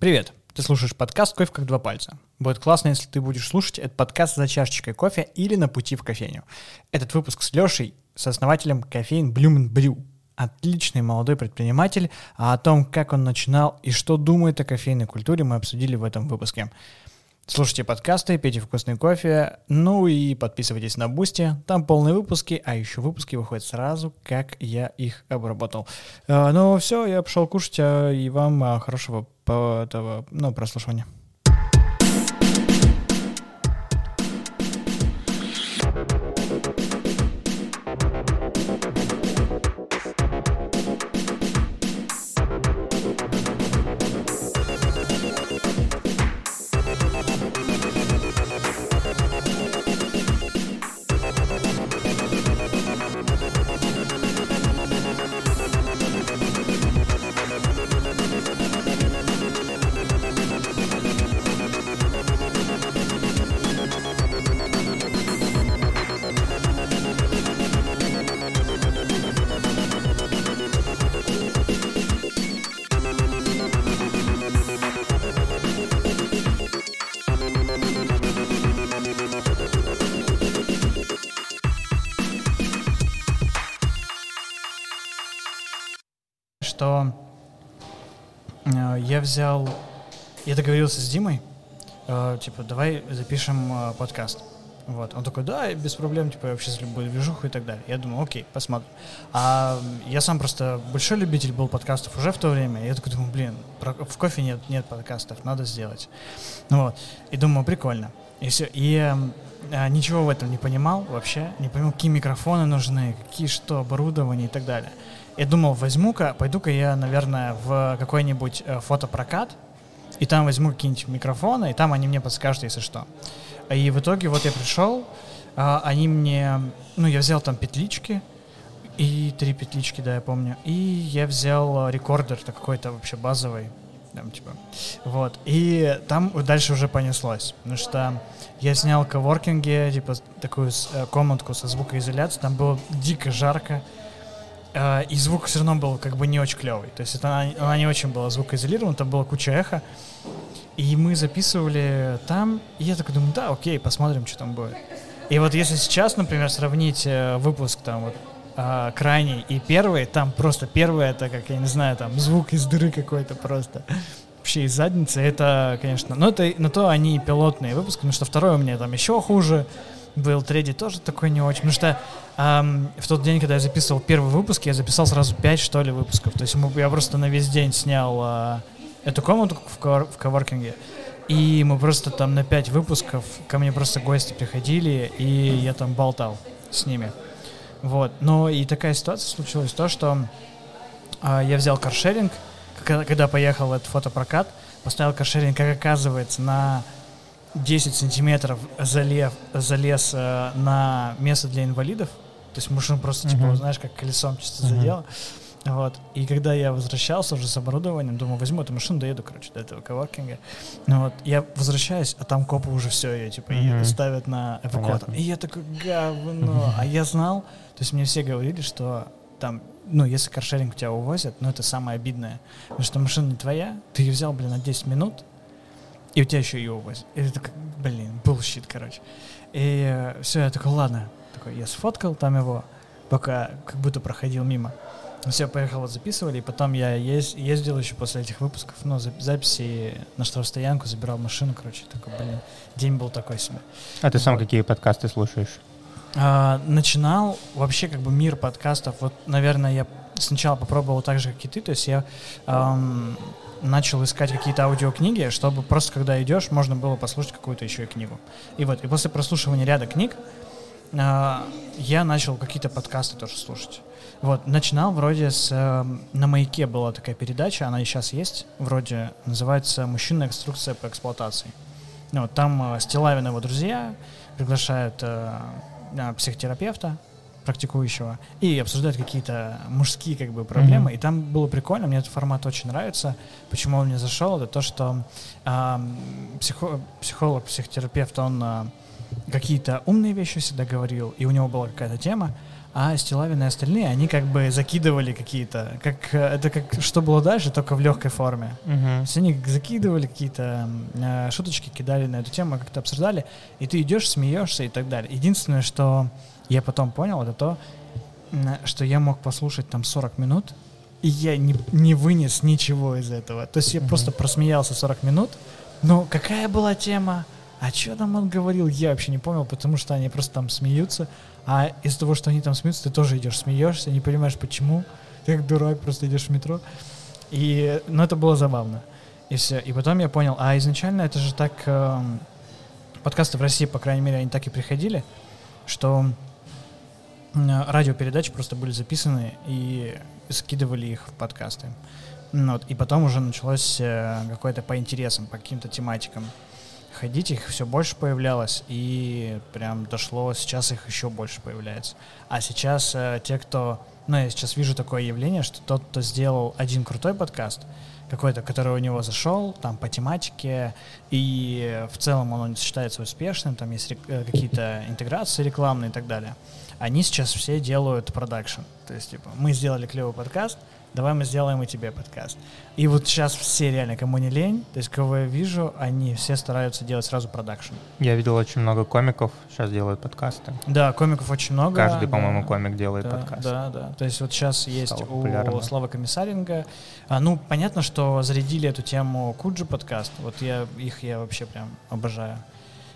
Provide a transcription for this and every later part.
Привет! Ты слушаешь подкаст «Кофе как два пальца». Будет классно, если ты будешь слушать этот подкаст за чашечкой кофе или на пути в кофейню. Этот выпуск с Лешей, сооснователем кофеен Bloom-n-Brew. Отличный молодой предприниматель, а о том, как он начинал и что думает о кофейной культуре, мы обсудили в этом выпуске. Слушайте подкасты, пейте вкусный кофе, ну и подписывайтесь на Бусти, там полные выпуски, а еще выпуски выходят сразу, как я их обработал. А, ну все, я пошел кушать, а, и вам а, хорошего этого, ну, прослушивания. Договорился с Димой, э, типа, давай запишем э, подкаст. Вот. Он такой, да, без проблем, типа, я вообще за любую движуху и так далее. Я думаю, окей, посмотрим. А я сам просто большой любитель был подкастов уже в то время. Я такой думаю, блин, про, в кофе нет, нет подкастов, надо сделать. Вот. И думаю, прикольно. И все. И э, ничего в этом не понимал вообще. Не понимал, какие микрофоны нужны, какие что, оборудование и так далее. Я думал, возьму-ка, пойду-ка я, наверное, в какой-нибудь э, фотопрокат, и там возьму какие-нибудь микрофоны, и там они мне подскажут, если что. И в итоге вот я пришел, э, они мне, ну, я взял там петлички, и три петлички, да, я помню. И я взял рекордер какой-то вообще базовый, там, типа, вот. И там дальше уже понеслось, потому что я снял коворкинге, типа, такую э, комнатку со звукоизоляцией, там было дико жарко, Uh, и звук все равно был как бы не очень клевый. То есть это она, она не очень была звукоизолирована, там была куча эхо. И мы записывали там, и я такой думаю, да, окей, посмотрим, что там будет. И вот если сейчас, например, сравнить э, выпуск там вот э, крайний и первый, там просто первый это, как я не знаю, там звук из дыры какой-то просто вообще из задницы. Это, конечно, но это на то они пилотные выпуски, потому что второй у меня там еще хуже был, третий тоже такой не очень. Потому что эм, в тот день, когда я записывал первый выпуск, я записал сразу пять, что ли, выпусков. То есть я просто на весь день снял э, эту комнату в, ковар в коворкинге. И мы просто там на пять выпусков, ко мне просто гости приходили, и я там болтал с ними. Вот. Но и такая ситуация случилась, то, что э, я взял каршеринг, когда, когда поехал этот фотопрокат, поставил каршеринг, как оказывается, на 10 сантиметров залез, залез э, на место для инвалидов. То есть машину просто, uh-huh. типа, знаешь, как колесом чисто uh-huh. задела. Вот. И когда я возвращался уже с оборудованием, думаю, возьму эту машину, доеду, короче, до этого коворкинга. Ну вот, я возвращаюсь, а там копы уже все, ее, типа, uh-huh. ставят на эвакуатор. Понятно. И я такой, говно. Uh-huh. А я знал, то есть мне все говорили, что там, ну, если каршеринг тебя увозят, ну, это самое обидное. Потому что машина не твоя, ты ее взял, блин, на 10 минут, и у тебя еще ее увозят. И ты такой, блин, bullshit, короче. И э, все, я такой, ладно. Такой, я сфоткал там его, пока как будто проходил мимо. Все, поехал, вот записывали, и потом я ез, ездил еще после этих выпусков, ну, за, записи на штрафстоянку, забирал машину, короче, такой, блин, день был такой себе. А ты сам какие подкасты слушаешь? А, начинал вообще как бы мир подкастов, вот, наверное, я сначала попробовал так же, как и ты, то есть я эм, начал искать какие-то аудиокниги, чтобы просто когда идешь, можно было послушать какую-то еще и книгу. И вот, и после прослушивания ряда книг э, я начал какие-то подкасты тоже слушать. Вот, начинал вроде с... Э, на «Маяке» была такая передача, она и сейчас есть, вроде называется «Мужчинная инструкция по эксплуатации». Ну, вот, там э, Стилавин и его друзья приглашают э, психотерапевта, практикующего и обсуждать какие-то мужские как бы проблемы. Mm-hmm. И там было прикольно, мне этот формат очень нравится. Почему он мне зашел, это то, что э, психо, психолог, психотерапевт, он э, какие-то умные вещи всегда говорил, и у него была какая-то тема, а Стилавин и остальные, они как бы закидывали какие-то, как это как что было дальше, только в легкой форме. То Мгм. есть они закидывали какие-то э, шуточки, кидали на эту тему, как-то обсуждали, и ты идешь, смеешься и так далее. Единственное, что я потом понял, это то, что я мог послушать там 40 минут, и я не, не вынес ничего из этого. То есть я Мгм. просто просмеялся 40 минут, но какая была тема? А что там он говорил, я вообще не понял, потому что они просто там смеются, а из-за того, что они там смеются, ты тоже идешь, смеешься, не понимаешь почему, ты как дурак просто идешь в метро. И, ну, это было забавно. И все. И потом я понял, а изначально это же так... эм, подкасты в России, по крайней мере, они так и приходили, что радиопередачи просто были записаны и скидывали их в подкасты. Вот. И потом уже началось э, какое-то по интересам, по каким-то тематикам ходить, их все больше появлялось, и прям дошло, сейчас их еще больше появляется. А сейчас э, те, кто... Ну, я сейчас вижу такое явление, что тот, кто сделал один крутой подкаст, какой-то, который у него зашел, там, по тематике, и в целом он считается успешным, там есть э, какие-то интеграции рекламные и так далее. Они сейчас все делают продакшн. То есть, типа, мы сделали клевый подкаст, давай мы сделаем и тебе подкаст. И вот сейчас все реально, кому не лень, то есть, кого я вижу, они все стараются делать сразу продакшн. Я видел очень много комиков, сейчас делают подкасты. Да, комиков очень много. Каждый, да. по-моему, комик делает да, подкаст. Да, да. То есть вот сейчас есть Стало у популярно. Славы Комиссаренко. А, ну, понятно, что зарядили эту тему KuJi подкаст. Вот я их я вообще прям обожаю.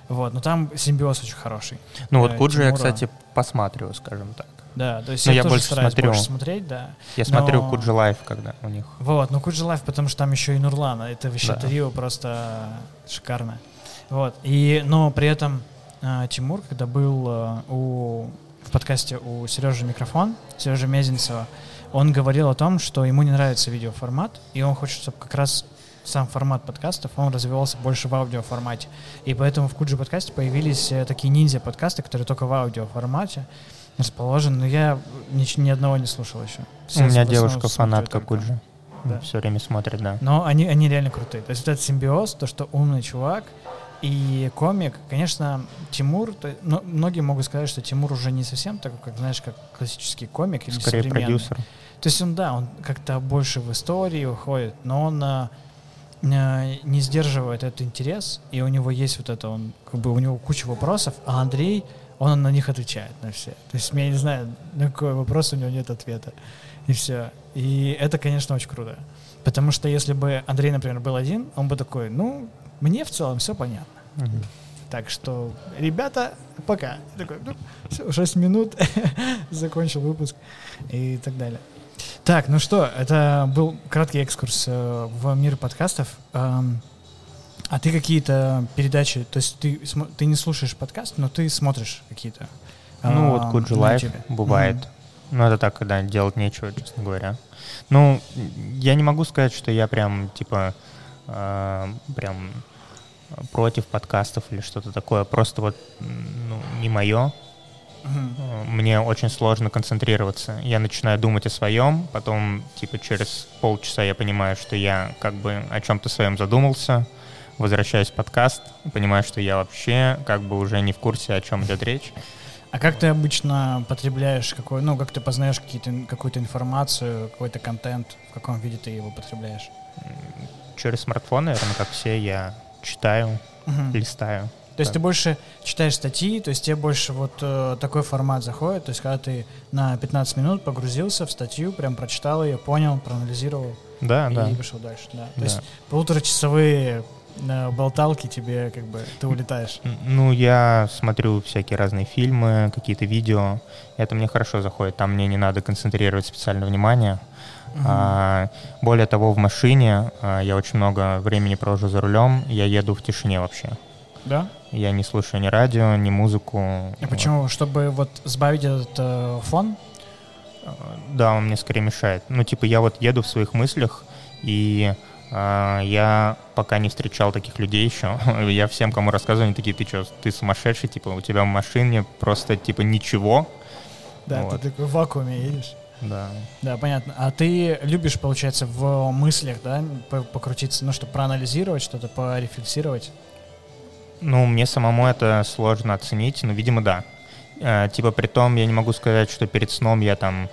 Вот, но там симбиоз очень хороший. Ну вот э, KuJi я, кстати, посматриваю, скажем так. Да, то есть Ну, я, я тоже больше смотрю. больше смотреть, да. Я смотрю Но- KuJi Live, когда у них. Вот, ну KuJi Live, потому что там еще и Нурлана. Это вообще Да. трио просто шикарно. Вот. И, но при этом э, Тимур, когда был э, у, в подкасте у Сережи Микрофон, Сережи Мезенцева, он говорил о том, что ему не нравится видеоформат, и он хочет, чтобы как раз сам формат подкастов, он развивался больше в аудиоформате. И поэтому в Куджи подкасте появились э, такие ниндзя-подкасты, которые только в аудиоформате расположены, но я ни, ни одного не слушал еще. У меня девушка фанатка. Куджи. Да. Все время смотрит, да. Но они, они реально крутые. То есть вот этот симбиоз, то, что умный чувак и комик, конечно, Тимур, то- но многие могут сказать, что Тимур уже не совсем такой, как, знаешь, как классический комик или Скорее продюсер. То есть он, да, он как-то больше в истории уходит, но он а, а, не сдерживает этот интерес, и у него есть вот это, он, как бы у него куча вопросов, а Андрей, он на них отвечает, на все. То есть я не знаю, на какой вопрос у него нет ответа. И все. И это, конечно, очень круто. Потому что если бы Андрей, например, был один, он бы такой, ну, мне в целом все понятно. Мгм. Так что, ребята, пока. Я такой, ну, все, 6 минут, закончил выпуск и так далее. Так, ну что, это был краткий экскурс э, в мир подкастов. Эм, а ты какие-то передачи, то есть ты, ты не слушаешь подкаст, но ты смотришь какие-то? Ну вот KuJi на Live YouTube? бывает. Мгм. Ну это так, когда делать нечего, честно говоря. Ну, я не могу сказать, что я прям, типа, э, прям против подкастов или что-то такое. Просто вот, ну, не мое. Мне очень сложно концентрироваться. Я начинаю думать о своем, потом, типа, через полчаса я понимаю, что я как бы о чем-то своем задумался, возвращаюсь в подкаст, понимаю, что я вообще как бы уже не в курсе, о чем идет речь. А как ты обычно потребляешь какой, ну, как ты познаешь какую-то информацию, какой-то контент, в каком виде ты его потребляешь? Через смартфон, наверное, как все, я читаю, Мгм. листаю. То есть Так. ты больше читаешь статьи, то есть тебе больше вот э, такой формат заходит, то есть когда ты на 15 минут погрузился в статью, прям прочитал ее, понял, проанализировал Да, и да. пошел дальше, да. То да. есть полуторачасовые э, болталки тебе как бы ты улетаешь. Ну, я смотрю всякие разные фильмы, какие-то видео. Это мне хорошо заходит. Там мне не надо концентрировать специальное внимание. Мгм. А, более того, в машине а, я очень много времени провожу за рулем. Я еду в тишине вообще. Да? Я не слушаю ни радио, ни музыку. А Вот. почему? Чтобы вот сбавить этот э, фон? А, Да, он мне скорее мешает. Ну, типа, я вот еду в своих мыслях, и я пока не встречал таких людей еще. я всем, кому рассказываю, они такие, ты что, ты сумасшедший, типа, у тебя в машине просто, типа, ничего. Да, Вот. ты такой в вакууме едешь. Да. Да, понятно. А ты любишь, получается, в мыслях, да, по- покрутиться, ну, чтобы проанализировать что-то, порефлексировать? Ну, мне самому это сложно оценить, но, видимо, да. Э, типа, при том, я не могу сказать, что перед сном я там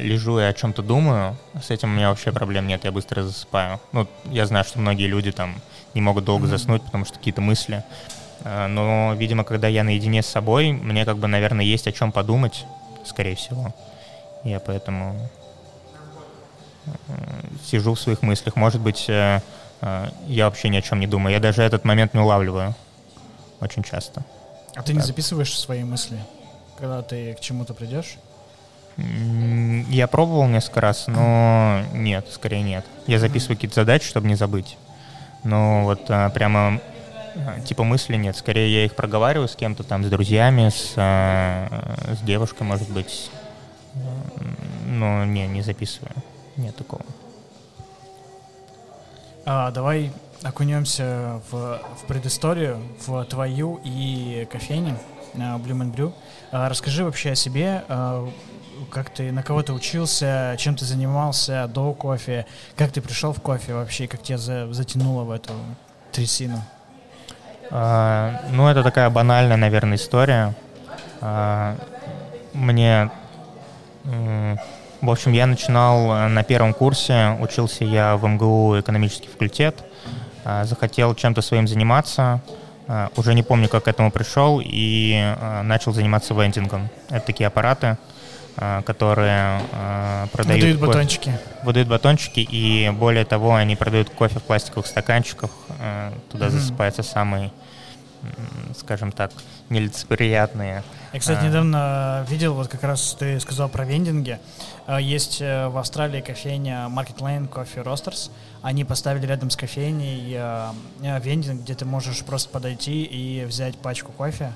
лежу и о чем-то думаю. С этим у меня вообще проблем нет, я быстро засыпаю. Ну, я знаю, что многие люди там не могут долго заснуть, потому что какие-то мысли. Э, но, видимо, когда я наедине с собой, мне как бы, наверное, есть о чем подумать, скорее всего. Я поэтому сижу в своих мыслях. Может быть, я вообще ни о чем не думаю. Я даже этот момент не улавливаю очень часто. А ты так. не записываешь свои мысли? когда ты к чему-то придешь? Я пробовал несколько раз, но нет, скорее нет. Я записываю какие-то задачи, чтобы не забыть. Но вот а, прямо а, типа мысли нет. Скорее я их проговариваю с кем-то там, с друзьями, с, а, с девушкой, может быть. Но не, не записываю. Нет такого. А, давай окунемся в, в предысторию, в твою и кофейню. Blue Man Brew. А, расскажи вообще о себе, а, как ты, на кого ты учился, чем ты занимался до кофе, как ты пришел в кофе вообще, как тебя за, затянуло в эту трясину? А, ну, это такая банальная, наверное, история. А, мне, в общем, я начинал на первом курсе, учился я в МГУ экономический факультет, а, захотел чем-то своим заниматься, а, уже не помню, как к этому пришел, и а, начал заниматься вендингом. Это такие аппараты, которые продают... Выдают кофе, батончики. Выдают батончики, и более того, они продают кофе в пластиковых стаканчиках. Туда mm-hmm. засыпается самый, скажем так, нелицеприятные. Я, кстати, недавно видел, вот как раз ты сказал про вендинги. Есть э, в Австралии кофейня Market Lane Coffee Roasters. Они поставили рядом с кофейней э, э, вендинг, где ты можешь просто подойти и взять пачку кофе.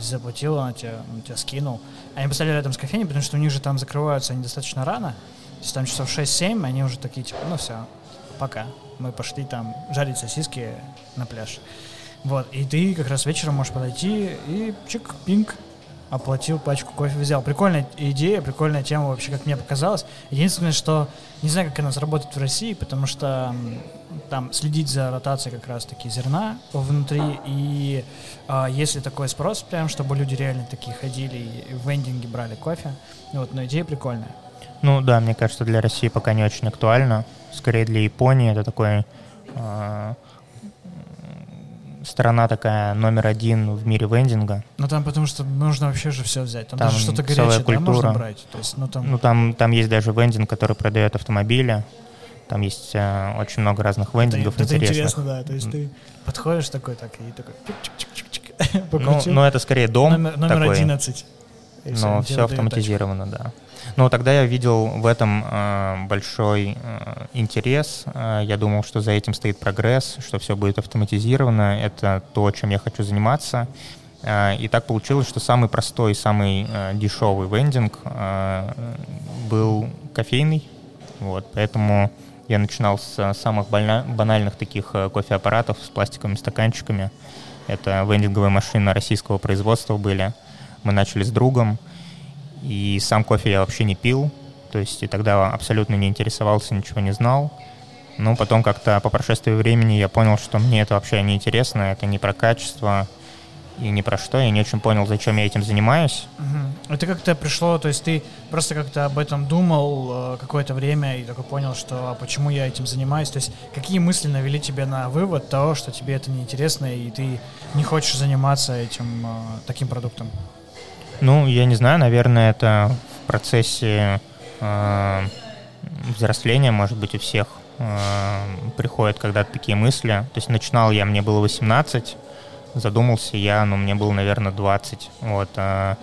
Заплатил, он тебе, он тебе скинул. Они поставили рядом с кофейней, потому что у них же там закрываются они достаточно рано. То есть там часов 6-7, они уже такие, типа, ну все, пока. Мы пошли там жарить сосиски на пляж. Вот, и ты как раз вечером можешь подойти и чик, пинг, оплатил, пачку кофе взял. Прикольная идея, прикольная тема вообще, как мне показалось. Единственное, что не знаю, как она сработает в России, потому что там следить за ротацией как раз-таки зерна внутри, и а, если такой спрос, прям, чтобы люди реально такие ходили и в вендинге брали кофе, вот, но идея прикольная. Ну да, мне кажется, для России пока не очень актуально. Скорее для Японии это такой э, страна такая номер один в мире вендинга. Ну там потому что нужно вообще же все взять. Там, там даже что-то горячее культура. Да, можно брать. То есть, ну, там... ну там, там есть даже вендинг, который продает автомобили. Там есть э, очень много разных вендингов это, интересных. Это интересно, да. То есть ты подходишь такой, так, и такой... Ну, ну, это скорее дом Номер, номер такой. 11. Но все автоматизировано, да. Но тогда я видел в этом э, большой э, интерес. Э, я думал, что за этим стоит прогресс, что все будет автоматизировано. Это то, чем я хочу заниматься. Э, и так получилось, что самый простой, самый э, дешевый вендинг э, был кофейный. Вот, поэтому я начинал с самых банальных таких э, кофеаппаратов с пластиковыми стаканчиками. Это вендинговые машины российского производства были. Мы начали с другом. И сам кофе я вообще не пил, то есть и тогда абсолютно не интересовался, ничего не знал. Но потом как-то по прошествии времени я понял, что мне это вообще не интересно, это не про качество и не про что. Я не очень понял, зачем я этим занимаюсь. Угу. Это как-то пришло, то есть ты просто как-то об этом думал э, какое-то время и только понял, что а почему я этим занимаюсь. То есть какие мысли навели тебя на вывод того, что тебе это неинтересно и ты не хочешь заниматься этим э, таким продуктом? Ну, я не знаю, наверное, это в процессе э, взросления, может быть, у всех э, приходят когда-то такие мысли. То есть начинал я, мне было 18, задумался я, ну, мне было, наверное, 20. Вот, э,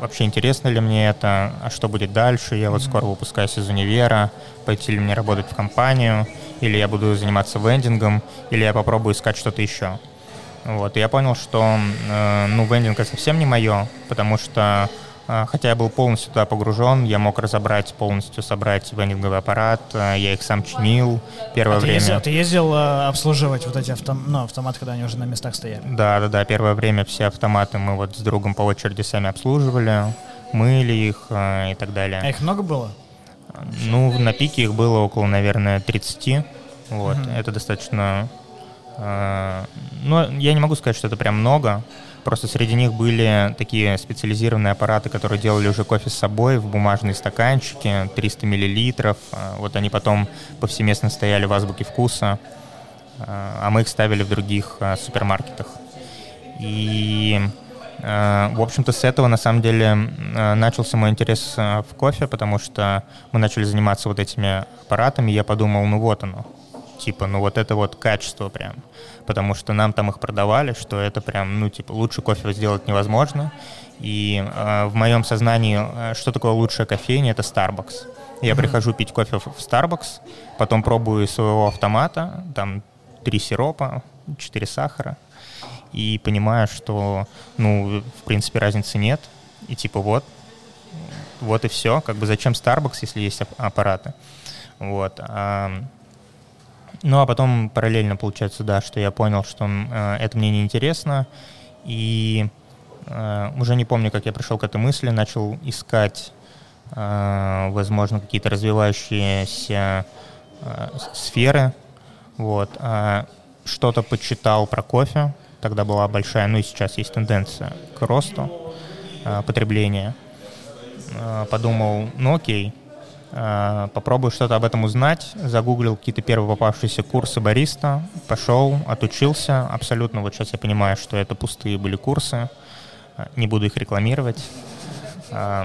вообще интересно ли мне это, а что будет дальше? Я вот скоро выпускаюсь из универа, пойти ли мне работать в компанию, или я буду заниматься вендингом, или я попробую искать что-то еще. Вот, и я понял, что, э, ну, вендинг это совсем не мое, потому что э, Хотя я был полностью туда погружен, я мог разобрать полностью, собрать вендинговый аппарат, э, я их сам чинил первое а время. Ты ездил, ты ездил обслуживать вот эти автом, ну, автоматы, когда они уже на местах стояли? Да, да, да. Первое время все автоматы мы вот с другом по очереди сами обслуживали, мыли их и так далее. А их много было? Ну, на пике их было около, наверное, 30. Вот. Угу. Это достаточно ну, я не могу сказать, что это прям много, Просто среди них были такие специализированные аппараты, которые делали уже кофе с собой в бумажные стаканчики, 300 миллилитров. А, вот они потом повсеместно стояли в азбуке вкуса, а, а мы их ставили в других супермаркетах. И, в общем-то, с этого, на самом деле, начался мой интерес в кофе, потому что мы начали заниматься вот этими аппаратами, и я подумал, ну вот оно, типа, ну вот это вот качество прям. Потому что нам там их продавали, что это прям, ну, типа, лучше кофе сделать невозможно. И э, в моем сознании, э, что такое лучшая кофейня, это Starbucks. Я mm-hmm. прихожу пить кофе в Starbucks, потом пробую своего автомата, там, три сиропа, четыре сахара, и понимаю, что, ну, в принципе, разницы нет. И типа вот, вот и все. Как бы зачем Starbucks, если есть аппараты? Вот. А ну, а потом параллельно получается, да, что я понял, что э, это мне не интересно, и э, уже не помню, как я пришел к этой мысли, начал искать, э, возможно, какие-то развивающиеся э, сферы, вот, э, что-то почитал про кофе, тогда была большая, ну и сейчас есть тенденция к росту э, потребления, э, подумал, ну окей, попробую что-то об этом узнать. Загуглил какие-то первые попавшиеся курсы бариста, пошел, отучился. Абсолютно вот сейчас я понимаю, что это пустые были курсы. Э, не буду их рекламировать. Э,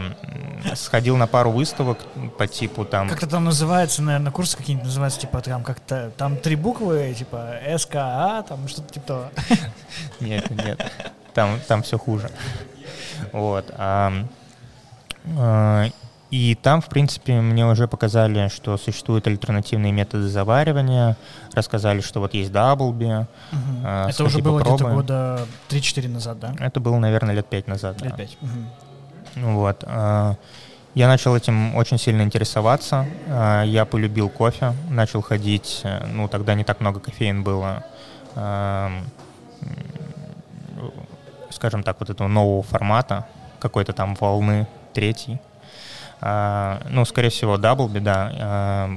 сходил на пару выставок по типу там... Как-то там называется, наверное, курсы какие-нибудь называются, типа там как-то, там три буквы, типа SCA, там что-то типа того. Нет, нет, там, там все хуже. Вот. И там, в принципе, мне уже показали, что существуют альтернативные методы заваривания, рассказали, что вот есть даблби. Угу. Э, Это уже было где-то года 3-4 назад, да? Это было, наверное, лет 5 назад. Лет да. 5. Угу. Вот. Э, я начал этим очень сильно интересоваться. Э, я полюбил кофе, начал ходить, э, ну, тогда не так много кофеин было, э, скажем так, вот этого нового формата, какой-то там волны третий. А, ну, скорее всего, Даблби, да. А,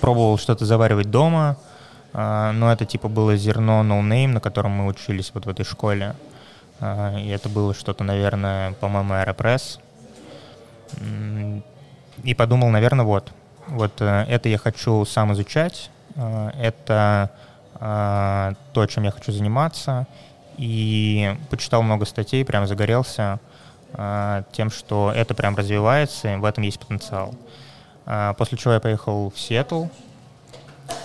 пробовал что-то заваривать дома, а, но это типа было зерно no name, на котором мы учились вот в этой школе. И это было что-то, наверное, по-моему, Aeropress. И подумал, наверное, вот. Вот э, это я хочу сам изучать. Это то, чем я хочу заниматься. И почитал много статей, прям загорелся. А, тем, что это прям развивается, и в этом есть потенциал. А, после чего я поехал в Сиэтл,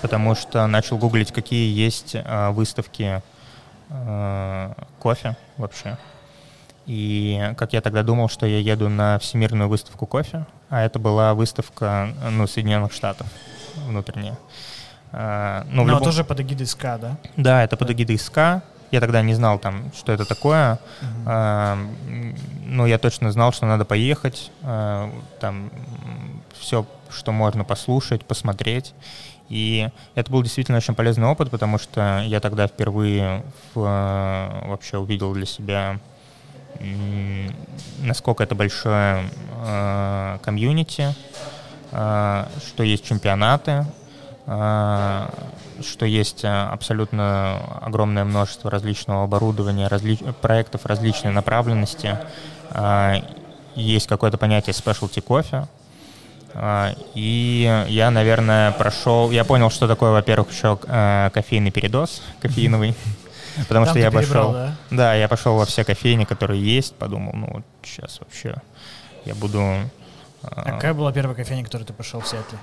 потому что начал гуглить, какие есть а, выставки кофе вообще. И как я тогда думал, что я еду на всемирную выставку кофе, а это была выставка ну, Соединенных Штатов внутренняя. Ну, Но любом... тоже под эгидой СКА, да? Да, это под эгидой СКА. Я тогда не знал там, что это такое, uh-huh. но я точно знал, что надо поехать, а, там все, что можно послушать, посмотреть. И это был действительно очень полезный опыт, потому что я тогда впервые в, а, вообще увидел для себя, насколько это большое комьюнити, что есть чемпионаты, что есть э, абсолютно огромное множество различного оборудования, разли... проектов различной направленности. А, есть какое-то понятие specialty кофе. А, и я, наверное, прошел... Я понял, что такое, во-первых, еще э, кофейный передоз, кофеиновый. Потому Там что я пошел... Да? да, я пошел во все кофейни, которые есть, подумал, ну вот сейчас вообще я буду... А какая была первая кофейня, в которую ты пошел в Сиэтле?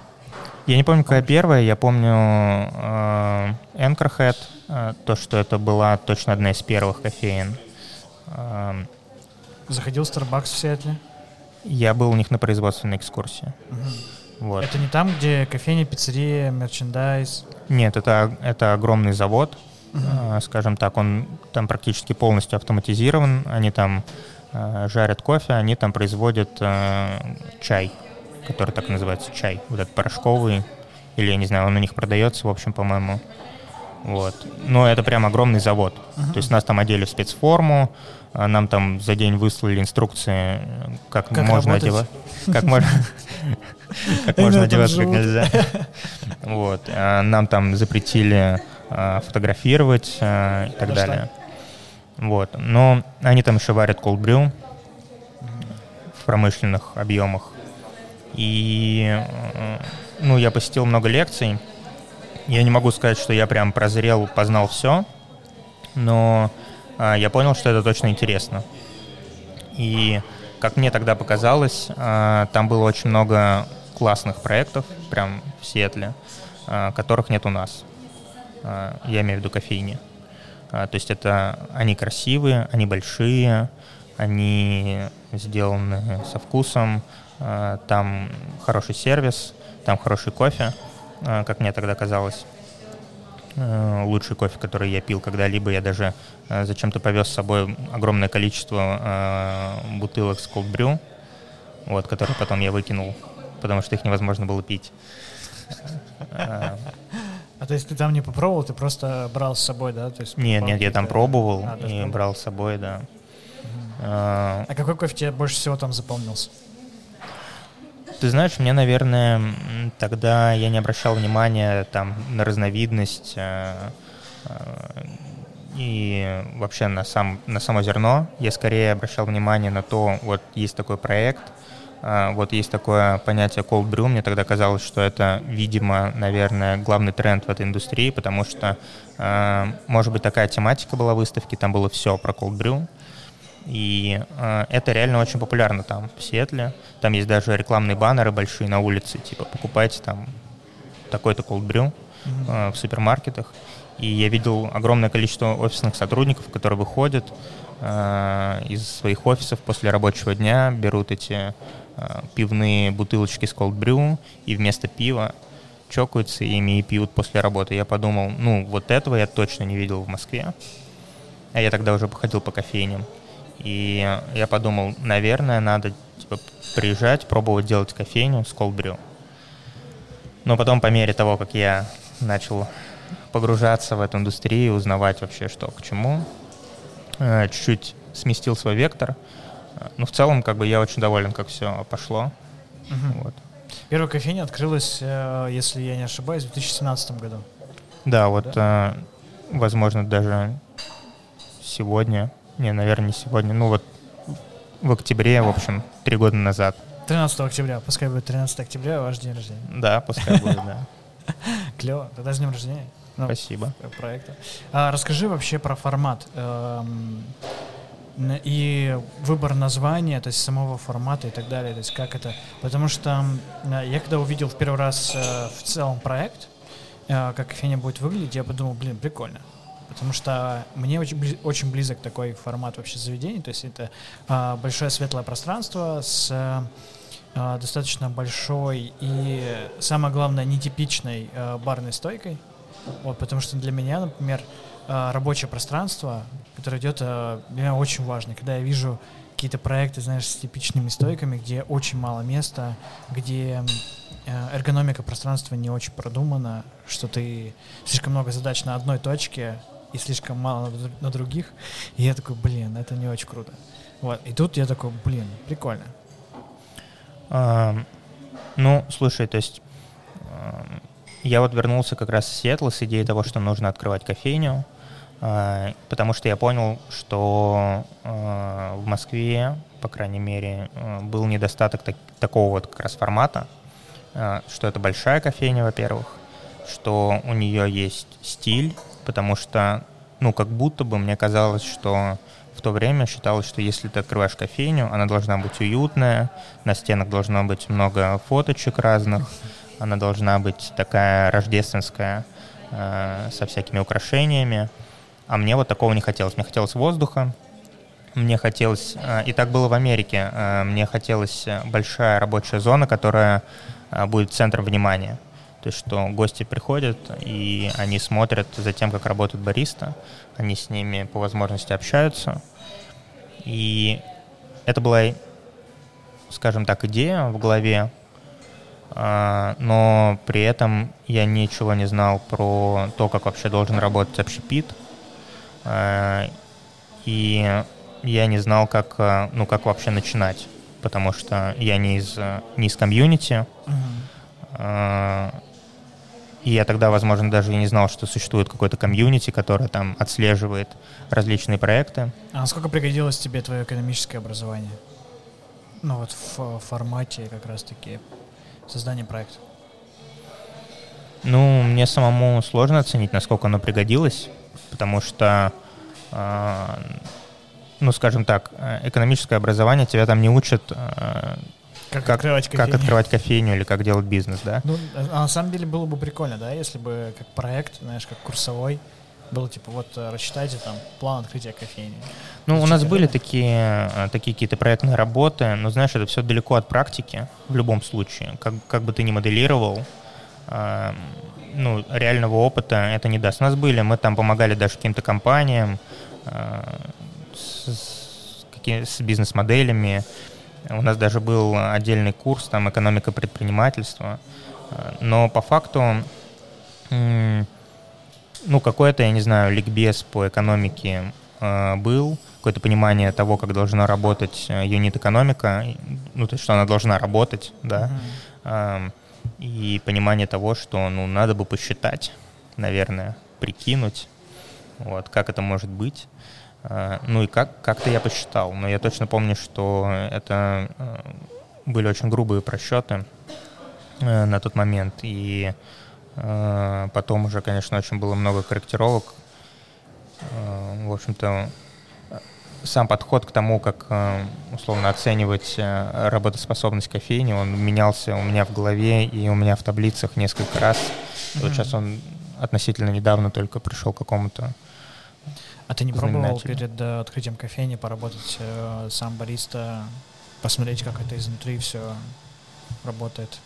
Я не помню, какая первая. Я помню э, Anchorhead, э, то, что это была точно одна из первых кофеин. Э, Заходил в Starbucks в Сиэтле? Я был у них на производственной экскурсии. Угу. Вот. Это не там, где кофейня, пиццерия, мерчендайз? Нет, это, это огромный завод, угу. э, скажем так. Он там практически полностью автоматизирован. Они там э, жарят кофе, они там производят э, чай который так называется чай, вот этот порошковый, или я не знаю, он у них продается, в общем, по-моему. Вот. Но это прям огромный завод. Uh-huh. То есть нас там одели в спецформу, а нам там за день выслали инструкции, как, как можно одевать. Как можно как можно одеваться, как нельзя. Вот. А нам там запретили а, фотографировать и так далее. Вот. Но они там еще варят cold brew в промышленных объемах. И э, ну, я посетил много лекций. Я не могу сказать, что я прям прозрел, познал все, но а, я понял, что это точно интересно. И как мне тогда показалось, а, там было очень много классных проектов, прям в Сиэтле, а, которых нет у нас. А, я имею в виду кофейни. А, то есть это они красивые, они большие, они сделаны со вкусом, там хороший сервис, там хороший кофе, а, как мне тогда казалось. Э, лучший кофе, который я пил когда-либо. Я даже э, зачем-то повез с собой огромное количество э, бутылок с brew, вот, которые потом я выкинул, потому что их невозможно было пить. А то есть ты там не попробовал, ты просто брал с собой, да? То есть нет, нет, я там пробовал а, и брал с собой, да. А какой кофе тебе больше всего там запомнился? Ты знаешь, мне, наверное, тогда я не обращал внимания там на разновидность э, э, и вообще на, сам, на само зерно. Я скорее обращал внимание на то, вот есть такой проект, э, вот есть такое понятие cold brew. Мне тогда казалось, что это, видимо, наверное, главный тренд в этой индустрии, потому что, может быть, такая тематика была выставки, там было все про cold brew. И э, это реально очень популярно там, в Сиэтле. Там есть даже рекламные баннеры большие на улице, типа покупайте там такой-то cold brew э, в супермаркетах. И я видел огромное количество офисных сотрудников, которые выходят э, из своих офисов после рабочего дня, берут эти э, пивные бутылочки с brew и вместо пива чокаются ими и пьют после работы. Я подумал, ну, вот этого я точно не видел в Москве. А я тогда уже походил по кофейням. И я подумал, наверное, надо типа, приезжать, пробовать делать кофейню с колбрю. Но потом, по мере того, как я начал погружаться в эту индустрию, узнавать вообще, что к чему, э, чуть-чуть сместил свой вектор. Но в целом, как бы, я очень доволен, как все пошло. Угу. Вот. Первая кофейня открылась, э, если я не ошибаюсь, в 2017 году. Да, вот, да? Э, возможно, даже сегодня не, наверное, не сегодня. Ну вот в октябре, в общем, три года назад. 13 октября. Пускай будет 13 октября, ваш день рождения. Да, пускай будет, да. Клево. Тогда с днем рождения. Ну, Спасибо. Проекта. А, расскажи вообще про формат. Эм, и выбор названия, то есть самого формата и так далее, то есть как это, потому что я когда увидел в первый раз э, в целом проект, э, как кофейня будет выглядеть, я подумал, блин, прикольно, потому что мне очень, близ, очень близок такой формат вообще заведений, то есть это а, большое светлое пространство с а, достаточно большой и, самое главное, нетипичной а, барной стойкой, вот, потому что для меня, например, а, рабочее пространство, которое идет, а, для меня очень важно, когда я вижу какие-то проекты, знаешь, с типичными стойками, где очень мало места, где эргономика пространства не очень продумана, что ты слишком много задач на одной точке, и слишком мало на, на других. И я такой, блин, это не очень круто. Вот. И тут я такой, блин, прикольно. А, ну, слушай, то есть я вот вернулся как раз с Сиэтла с идеей того, что нужно открывать кофейню, а, потому что я понял, что а, в Москве, по крайней мере, а, был недостаток так, такого вот как раз формата, что это большая кофейня, во-первых, что у нее есть стиль, потому что, ну, как будто бы мне казалось, что в то время считалось, что если ты открываешь кофейню, она должна быть уютная, на стенах должно быть много фоточек разных, она должна быть такая рождественская, э, со всякими украшениями. А мне вот такого не хотелось. Мне хотелось воздуха, мне хотелось, э, и так было в Америке, э, мне хотелось большая рабочая зона, которая э, будет центром внимания. То есть, что гости приходят, и они смотрят за тем, как работает бариста, они с ними по возможности общаются. И это была, скажем так, идея в голове, а, но при этом я ничего не знал про то, как вообще должен работать общепит. А, и я не знал, как, а, ну, как вообще начинать, потому что я не из, не из комьюнити. Uh-huh и я тогда, возможно, даже и не знал, что существует какой-то комьюнити, которое там отслеживает различные проекты. А насколько пригодилось тебе твое экономическое образование? Ну вот в формате как раз-таки создания проекта. Ну, мне самому сложно оценить, насколько оно пригодилось, потому что, э, ну, скажем так, экономическое образование тебя там не учат э, как, как открывать кофейню. Как открывать кофейню или как делать бизнес, да? Ну, а на самом деле было бы прикольно, да, если бы как проект, знаешь, как курсовой, было типа вот э, рассчитайте там план открытия кофейни. Ну, у нас были такие, э, такие какие-то проектные работы, но знаешь, это все далеко от практики в любом случае. Как, как бы ты ни моделировал, э, ну, реального опыта это не даст. У нас были, мы там помогали даже каким-то компаниям э, с, с, с бизнес-моделями, у нас даже был отдельный курс, там, экономика предпринимательства. Но по факту, ну, какое-то, я не знаю, ликбез по экономике э, был, какое-то понимание того, как должна работать э, юнит-экономика, ну, то есть, что она должна работать, да, mm-hmm. и понимание того, что, ну, надо бы посчитать, наверное, прикинуть, вот, как это может быть. А, ну и как, как-то я посчитал, но я точно помню, что это э, были очень грубые просчеты э, на тот момент, и э, потом уже, конечно, очень было много корректировок. В общем-то, сам подход к тому, как условно оценивать работоспособность кофейни, он менялся у меня в голове и у меня в таблицах несколько раз. Mm-hmm. Вот сейчас он относительно недавно только пришел к какому-то а ты не пробовал перед э, открытием кофейни поработать э, сам бариста, посмотреть, как это изнутри все работает?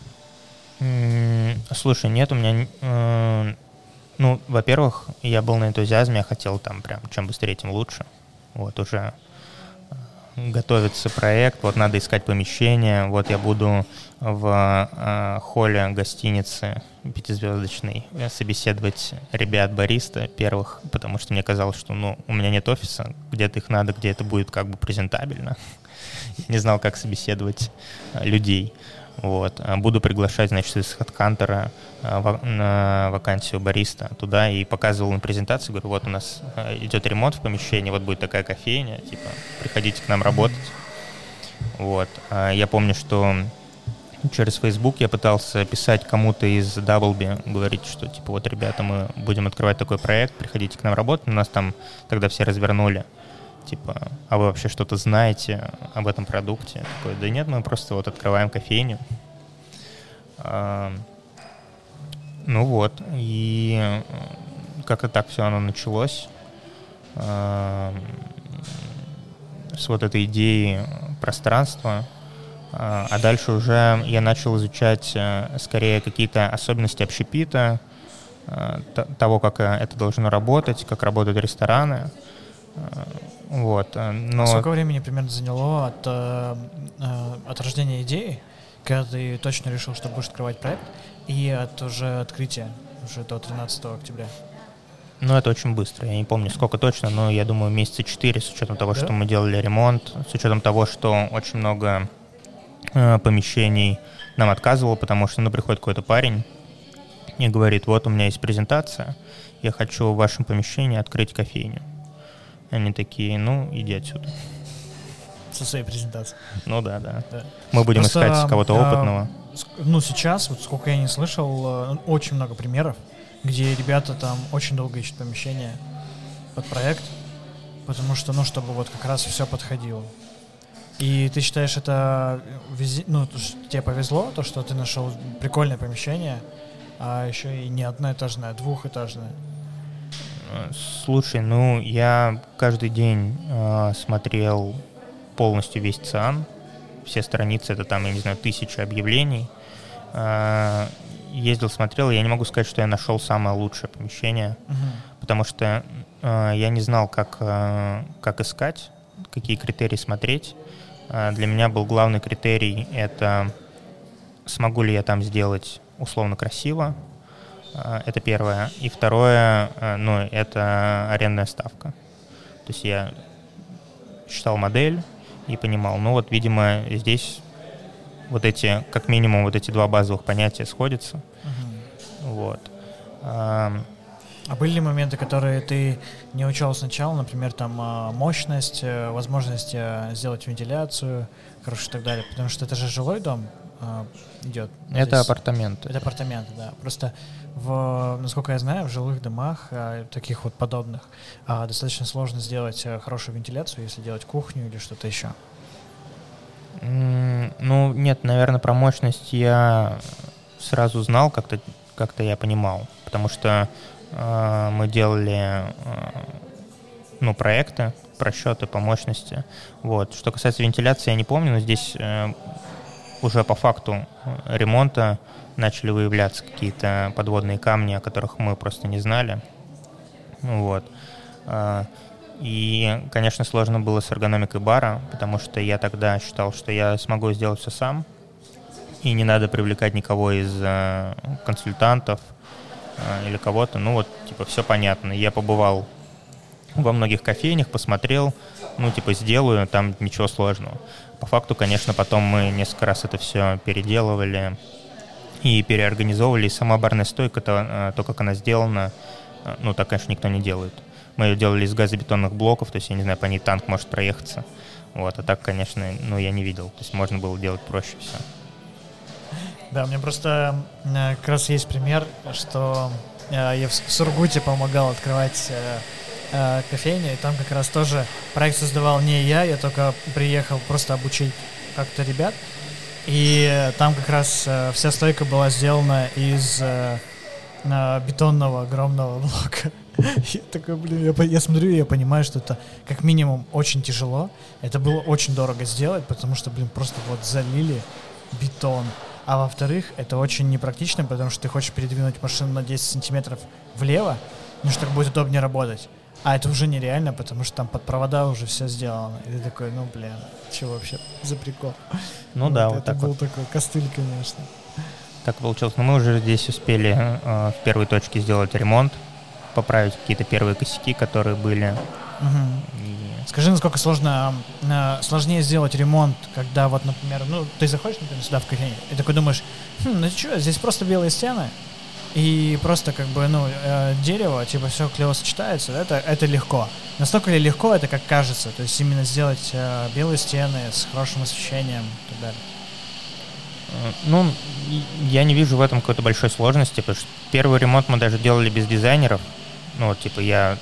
Слушай, нет, у меня... Э, ну, во-первых, я был на энтузиазме, я хотел там прям чем быстрее, тем лучше. Вот уже готовится проект, вот надо искать помещение, вот я буду в э, холле гостиницы пятизвездочной собеседовать ребят бариста первых, потому что мне казалось, что ну, у меня нет офиса, где-то их надо, где это будет как бы презентабельно. Я не знал, как собеседовать э, людей. Вот. А буду приглашать, значит, из HeadHunter э, на вакансию бариста туда и показывал на презентации, говорю, вот у нас э, идет ремонт в помещении, вот будет такая кофейня, типа, приходите к нам работать. Вот. А я помню, что через Facebook я пытался писать кому-то из Даблби, говорить, что, типа, вот, ребята, мы будем открывать такой проект, приходите к нам работать. У нас там тогда все развернули типа, а вы вообще что-то знаете об этом продукте? Такой, да нет, мы просто вот открываем кофейню. А, ну вот, и э, как-то так все оно началось. А, с вот этой идеи пространства. А, а дальше уже я начал изучать а, скорее какие-то особенности общепита, а, того, как это должно работать, как работают рестораны. Вот, э, но... Сколько времени примерно заняло от, э, э, от рождения идеи, когда ты точно решил, что будешь открывать проект, и от уже открытия, уже до 13 октября? Ну, это очень быстро. Я не помню, сколько точно, но я думаю, месяца четыре, с учетом того, да? что мы делали ремонт, с учетом того, что очень много э, помещений нам отказывал, потому что, ну, приходит какой-то парень и говорит, вот у меня есть презентация, я хочу в вашем помещении открыть кофейню. Они такие, ну, иди отсюда. Со своей презентацией. Ну да, да. да. Мы будем Просто, искать кого-то а, опытного. Ну, сейчас, вот сколько я не слышал, э, очень много примеров, где ребята там очень долго ищут помещение под проект, потому что, ну, чтобы вот как раз все подходило. И ты считаешь, это вези... ну, тебе повезло, то, что ты нашел прикольное помещение, а еще и не одноэтажное, а двухэтажное? Слушай, ну я каждый день э, смотрел полностью весь ЦИАН, все страницы, это там, я не знаю, тысячи объявлений. Э, ездил, смотрел, я не могу сказать, что я нашел самое лучшее помещение, uh потому что э, я не знал, как, э, как искать, какие критерии смотреть. Э, для меня был главный критерий — это смогу ли я там сделать условно красиво, это первое. И второе, э, ну, это арендная ставка. То есть я считал модель и понимал, ну вот, видимо, здесь вот эти, как минимум, вот эти два базовых понятия сходятся. Uh-huh. Вот. А, А были ли моменты, которые ты не учел сначала, например, там мощность, э, возможность э, сделать вентиляцию, короче, и так далее? Потому что это же жилой дом идет. Это здесь. апартаменты. Это апартаменты, да. Просто, в, насколько я знаю, в жилых домах, а, таких вот подобных, а, достаточно сложно сделать а, хорошую вентиляцию, если делать кухню или что-то еще. Ну, нет, наверное, про мощность я сразу знал, как-то как я понимал, потому что э, мы делали э, ну, проекты, просчеты по мощности. Вот. Что касается вентиляции, я не помню, но здесь э, уже по факту э, ремонта начали выявляться какие-то подводные камни, о которых мы просто не знали. Вот. А, И, конечно, сложно было с эргономикой бара, потому что я тогда считал, что я смогу сделать все сам, и не надо привлекать никого из э, консультантов э, или кого-то. Ну вот, типа, все понятно. Я побывал во многих кофейнях, посмотрел, ну, типа, сделаю, там ничего сложного. По факту, конечно, потом мы несколько раз это все переделывали и переорганизовывали. И сама барная стойка, то, э, то как она сделана, э, ну, так, конечно, никто не делает. Мы ее делали из газобетонных блоков, то есть, я не знаю, по ней танк может проехаться. Вот, а так, конечно, ну, я не видел. То есть можно было делать проще все. Да, у меня просто э, как раз есть пример, что я в Сургуте помогал открывать э, кофейню, и там как раз тоже проект создавал не я, я только приехал просто обучить как-то ребят, и там как раз э, вся стойка была сделана из э, э, бетонного огромного блока. Я такой, блин, я, я смотрю, я понимаю, что это как минимум очень тяжело. Это было очень дорого сделать, потому что, блин, просто вот залили бетон. А во-вторых, это очень непрактично, потому что ты хочешь передвинуть машину на 10 сантиметров влево, ну что так будет удобнее работать. А это уже нереально, потому что там под провода уже все сделано. И ты такой, ну блин, что вообще за прикол? Ну да, вот это так был вот. такой костыль, конечно. Так получилось. Но мы уже здесь успели э, в первой точке сделать ремонт, поправить какие-то первые косяки, которые были. Мгм. И Скажи, насколько сложно, э, сложнее сделать ремонт, когда вот, например, ну, ты заходишь, например, сюда в кофейню, и такой думаешь, хм, ну что, здесь просто белые стены, и просто как бы, ну, э, дерево, типа, все клево сочетается, это, это легко. Настолько ли легко это, как кажется? То есть именно сделать э, белые стены с хорошим освещением и так далее. Э, Ну, я не вижу в этом какой-то большой сложности, потому что первый ремонт мы даже делали без дизайнеров. Ну, вот, типа, я...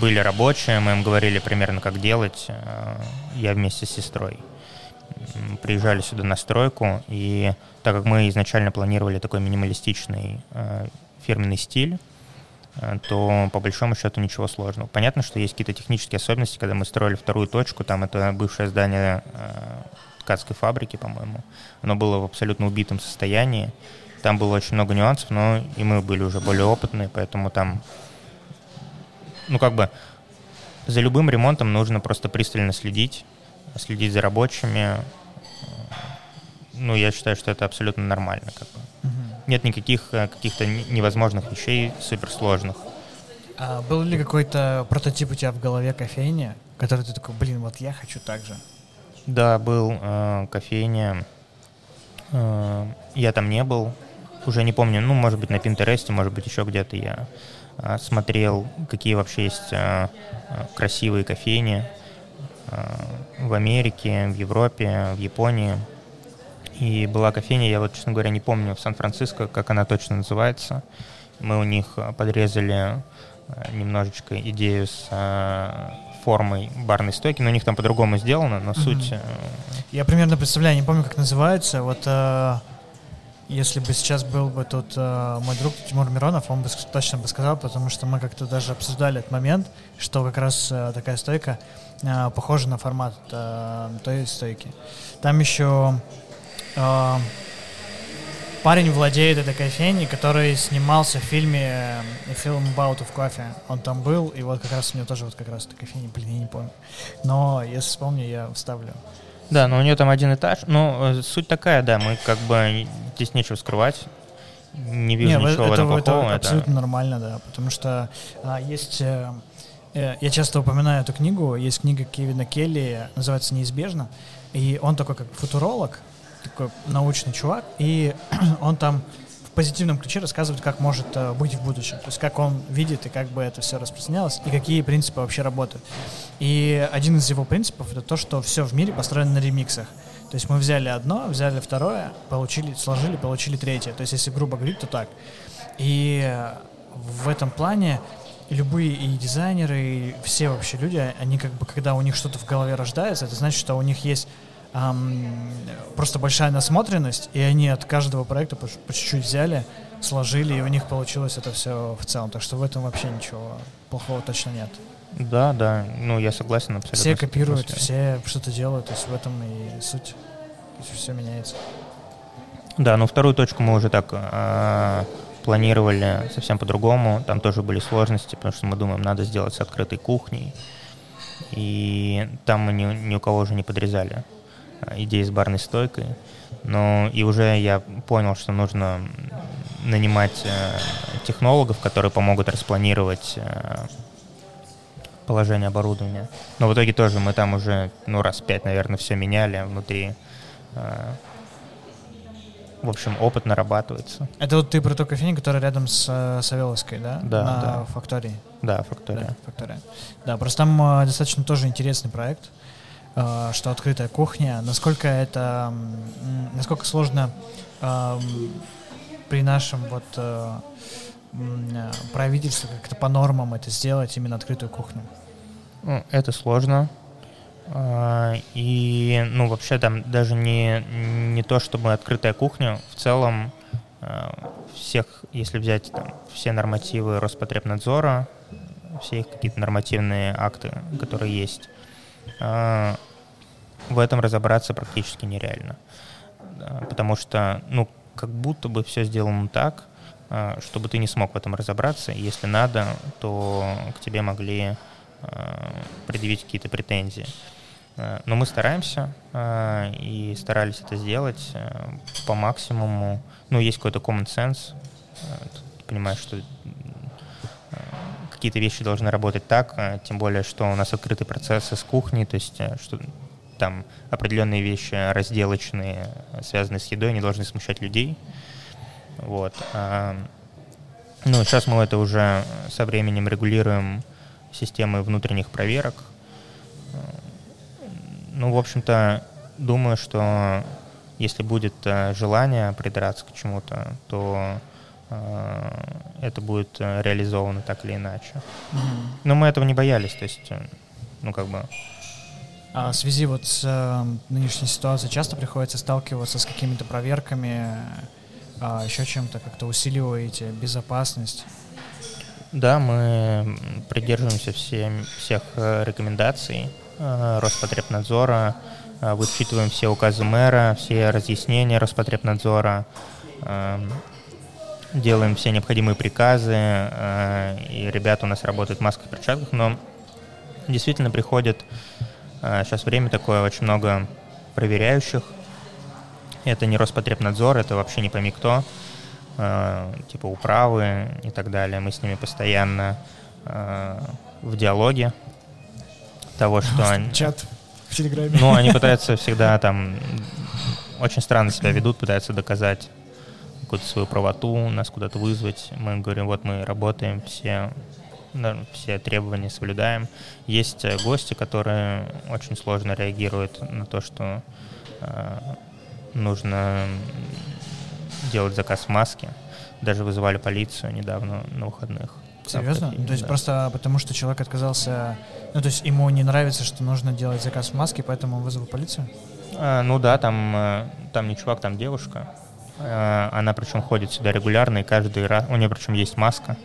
Были рабочие, мы им говорили примерно, как делать. Я вместе с сестрой приезжали сюда на стройку, и так как мы изначально планировали такой минималистичный э, фирменный стиль, э, то по большому счету ничего сложного. Понятно, что есть какие-то технические особенности, когда мы строили вторую точку, там это бывшее здание э, ткацкой фабрики, по-моему. Оно было в абсолютно убитом состоянии. Там было очень много нюансов, но и мы были уже более опытные, поэтому там, ну как бы, за любым ремонтом нужно просто пристально следить, следить за рабочими. Ну, я считаю, что это абсолютно нормально. Как бы. Нет никаких э, каких-то не- невозможных вещей суперсложных. А был ли какой-то прототип у тебя в голове кофейни, который ты такой, блин, вот я хочу так же? Да, был э, кофейня. Э, я там не был. Уже не помню, ну, может быть, на Пинтересте, может быть, еще где-то я э, смотрел, какие вообще есть э, э, красивые кофейни в Америке, в Европе, в Японии. И была кофейня, я вот, честно говоря, не помню в Сан-Франциско, как она точно называется. Мы у них э, подрезали э, немножечко идею с э, формой барной стойки, но у них там по-другому сделано, но суть... э, Я примерно представляю, не помню, как называется. Вот э, если бы сейчас был бы тут э, мой друг Тимур Миронов, он бы точно бы сказал, потому что мы как-то даже обсуждали этот момент, что как раз э, такая стойка э, похожа на формат э, той стойки. Там еще э, парень владеет этой кофейней, который снимался в фильме э, фильм About of Coffee. Он там был, и вот как раз у него тоже вот как раз эта кофейня, блин, я не помню. Но если вспомню, я вставлю. Да, но у нее там один этаж. Ну, э, суть такая, да, мы как бы здесь нечего скрывать. Не вижу Не, ничего в это, этом это плохого. это- абсолютно нормально, да, потому что а, есть... э, э, я часто упоминаю эту книгу, есть книга Кевина Келли, называется «Неизбежно», и он такой как футуролог, такой научный чувак, и он там в позитивном ключе рассказывает, как может э, быть в будущем. То есть как он видит и как бы это все распространялось, и какие принципы вообще работают. И один из его принципов — это то, что все в мире построено на ремиксах. То есть мы взяли одно, взяли второе, получили, сложили, получили третье. То есть если грубо говорить, то так. И в этом плане любые и дизайнеры, и все вообще люди, они как бы, когда у них что-то в голове рождается, это значит, что у них есть эм, просто большая насмотренность, и они от каждого проекта по, по чуть-чуть взяли, сложили, и у них получилось это все в целом. Так что в этом вообще ничего плохого точно нет. Да, да, ну я согласен абсолютно. Все копируют, все что-то делают, то есть в этом и суть, то есть все меняется. Да, ну вторую точку мы уже так э, планировали совсем по-другому, там тоже были сложности, потому что мы думаем, надо сделать с открытой кухней, и там мы ни, ни у кого уже не подрезали идеи с барной стойкой, но и уже я понял, что нужно нанимать э, технологов, которые помогут распланировать э, положение оборудования. Но в итоге тоже мы там уже, ну, раз пять, наверное, все меняли внутри. Э, в общем, опыт нарабатывается. Это вот ты про ту кофейню, которая рядом с Савеловской, да? Да, На да. фактории. Да, фактория. Да, фактория. Да, просто там достаточно тоже интересный проект, что открытая кухня. Насколько это, насколько сложно эм, при нашем вот э, э, правительстве как-то по нормам это сделать, именно открытую кухню. Ну, это сложно. А, И, ну, вообще там даже не, не то, чтобы открытая кухня, в целом всех, если взять там все нормативы Роспотребнадзора, все их какие-то нормативные акты, которые есть, а, в этом разобраться практически нереально. Потому что, ну, как будто бы все сделано так, а, чтобы ты не смог в этом разобраться. Если надо, то к тебе могли а, предъявить какие-то претензии. А, Но мы стараемся и старались это сделать по максимуму. Ну, есть какой-то common sense. Ты понимаешь, что какие-то вещи должны работать так, тем более, что у нас открытый процесс из кухни, то есть что там определенные вещи разделочные, а, связанные с едой, не должны смущать людей. Вот. а, Ну, сейчас мы это уже со временем регулируем системой внутренних проверок. Ну, в общем-то, думаю, что если будет э, желание придраться к чему-то, то э, это будет э, реализовано так или иначе. Но мы этого не боялись, то есть, э, ну, как бы, в связи вот с э, нынешней ситуацией часто приходится сталкиваться с какими-то проверками, а, еще чем-то, как-то усиливаете безопасность. Да, мы придерживаемся всем, всех э, рекомендаций э, Роспотребнадзора, вычитываем все указы мэра, все разъяснения Роспотребнадзора, делаем все необходимые приказы, и ребята у нас работают в масках и перчатках, но действительно приходит сейчас время такое, очень много проверяющих. Это не Роспотребнадзор, это вообще не пойми кто э, типа управы и так далее. Мы с ними постоянно э, в диалоге того, что они... Чат в Телеграме. Ну, они пытаются всегда там очень странно себя ведут, пытаются доказать какую-то свою правоту, нас куда-то вызвать. Мы говорим, вот мы работаем, все, да, все требования соблюдаем. Есть э, гости, которые очень сложно реагируют на то, что э, нужно делать заказ в маске. Даже вызывали полицию недавно на выходных. Серьезно? такие, то есть да. просто потому, что человек отказался... Ну, то есть ему не нравится, что нужно делать заказ в маске, поэтому он вызвал полицию? А, ну да, там, э, там не чувак, там девушка. Э, Она причем ходит сюда регулярно, и каждый раз... У нее причем есть маска.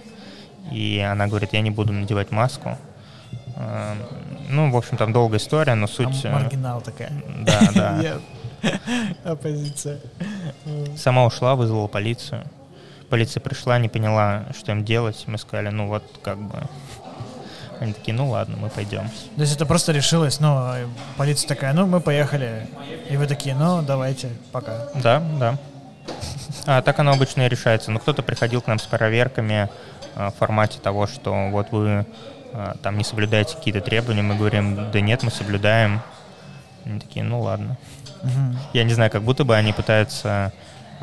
И она говорит, я не буду надевать маску. Э, Ну, в общем, там долгая история, но суть... Там э, маргинал такая. Да, да. Оппозиция. Сама ушла, вызвала полицию. Полиция пришла, не поняла, что им делать. Мы сказали, ну вот, как бы... Они такие, ну ладно, мы пойдем. То есть это просто решилось, ну, э, полиция такая, ну, мы поехали. И вы такие, ну, давайте, пока. Да, да. А так оно обычно и решается. Но кто-то приходил к нам с проверками а, в формате того, что вот вы а, там не соблюдаете какие-то требования. Мы говорим, да нет, мы соблюдаем. Они такие, ну ладно. Мгм. Я не знаю, как будто бы они пытаются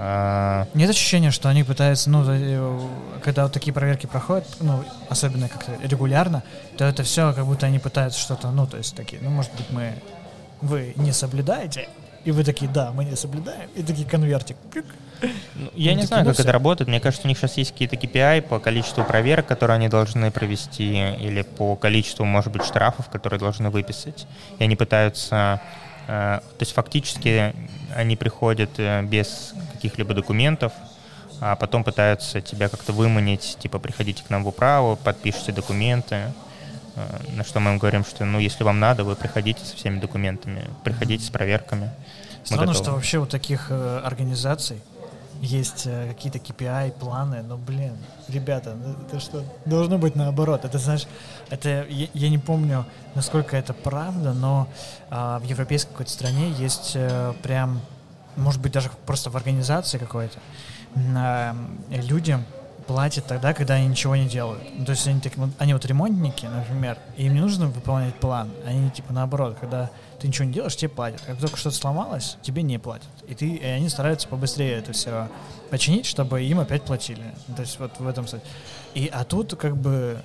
А, Нет ощущения, что они пытаются, ну, э, когда вот такие проверки проходят, ну, особенно как-то регулярно, то это все как будто они пытаются что-то, ну, то есть такие, ну, может быть, мы, вы не соблюдаете, и вы такие, да, мы не соблюдаем, и такие конвертик. пик. Ну, Я Ну, не знаю, как это работает. Мне кажется, у них сейчас есть какие-то KPI по количеству проверок, которые они должны провести, или по количеству, может быть, штрафов, которые должны выписать. И они пытаются... э, То есть фактически они приходят э, без каких-либо документов, а потом пытаются тебя как-то выманить, типа, приходите к нам в управу, подпишите документы. Э, На что мы им говорим, что, ну, если вам надо, вы приходите со всеми документами, приходите с проверками. Странно, что вообще у таких э, организаций есть э, какие-то KPI, планы, но, блин, ребята, ну, это что, должно быть наоборот. Это, знаешь, это, я, я не помню, насколько это правда, но а, в европейской какой-то стране есть э, прям, может быть, даже просто в организации какой-то, на, э, людям платят тогда, когда они ничего не делают. Ну, то есть они, так, они вот ремонтники, например, и им не нужно выполнять план. Они типа наоборот, когда ты ничего не делаешь, тебе платят. Как только что-то сломалось, тебе не платят. И, ты, и они стараются побыстрее это все починить, чтобы им опять платили. Ну, То есть вот в этом суть. И, а тут как бы,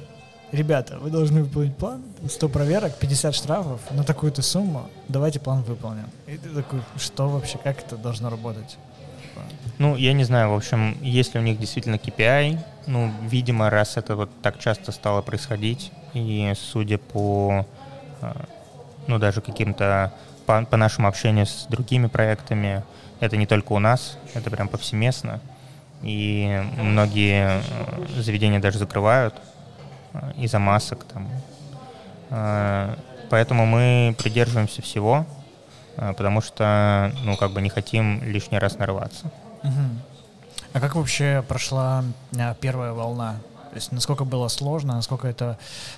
ребята, вы должны выполнить план, 100 проверок, 50 штрафов на такую-то сумму, давайте план выполним. И ты такой, что вообще, как это должно работать? Ну, я не знаю, в общем, есть ли у них действительно KPI, ну, видимо, раз это вот так часто стало происходить, и судя по, э, ну, даже каким-то, по, по нашему общению с другими проектами, это не только у нас, это прям повсеместно, и многие э, заведения даже закрывают э, из-за масок там. Поэтому мы придерживаемся всего, потому что, ну, как бы не хотим лишний раз нарываться. Мгм. А как вообще прошла а, первая волна? То есть насколько было сложно, насколько это,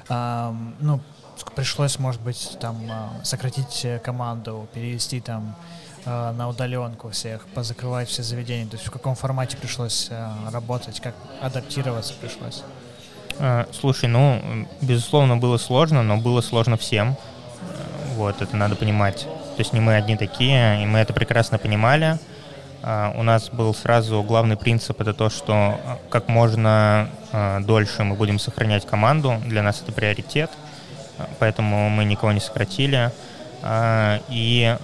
ам, ну, пришлось, может быть, там а, сократить э, команду, перевести там а, на удаленку всех, позакрывать все заведения. То есть в каком формате пришлось а, работать, как адаптироваться пришлось? Э, Слушай, ну, безусловно, было сложно, но было сложно всем. Э, Вот, это надо понимать. То есть не мы одни такие, и мы это прекрасно понимали. А, У нас был сразу главный принцип это то, что а, как можно а, дольше мы будем сохранять команду. Для нас это приоритет, поэтому мы никого не сократили. И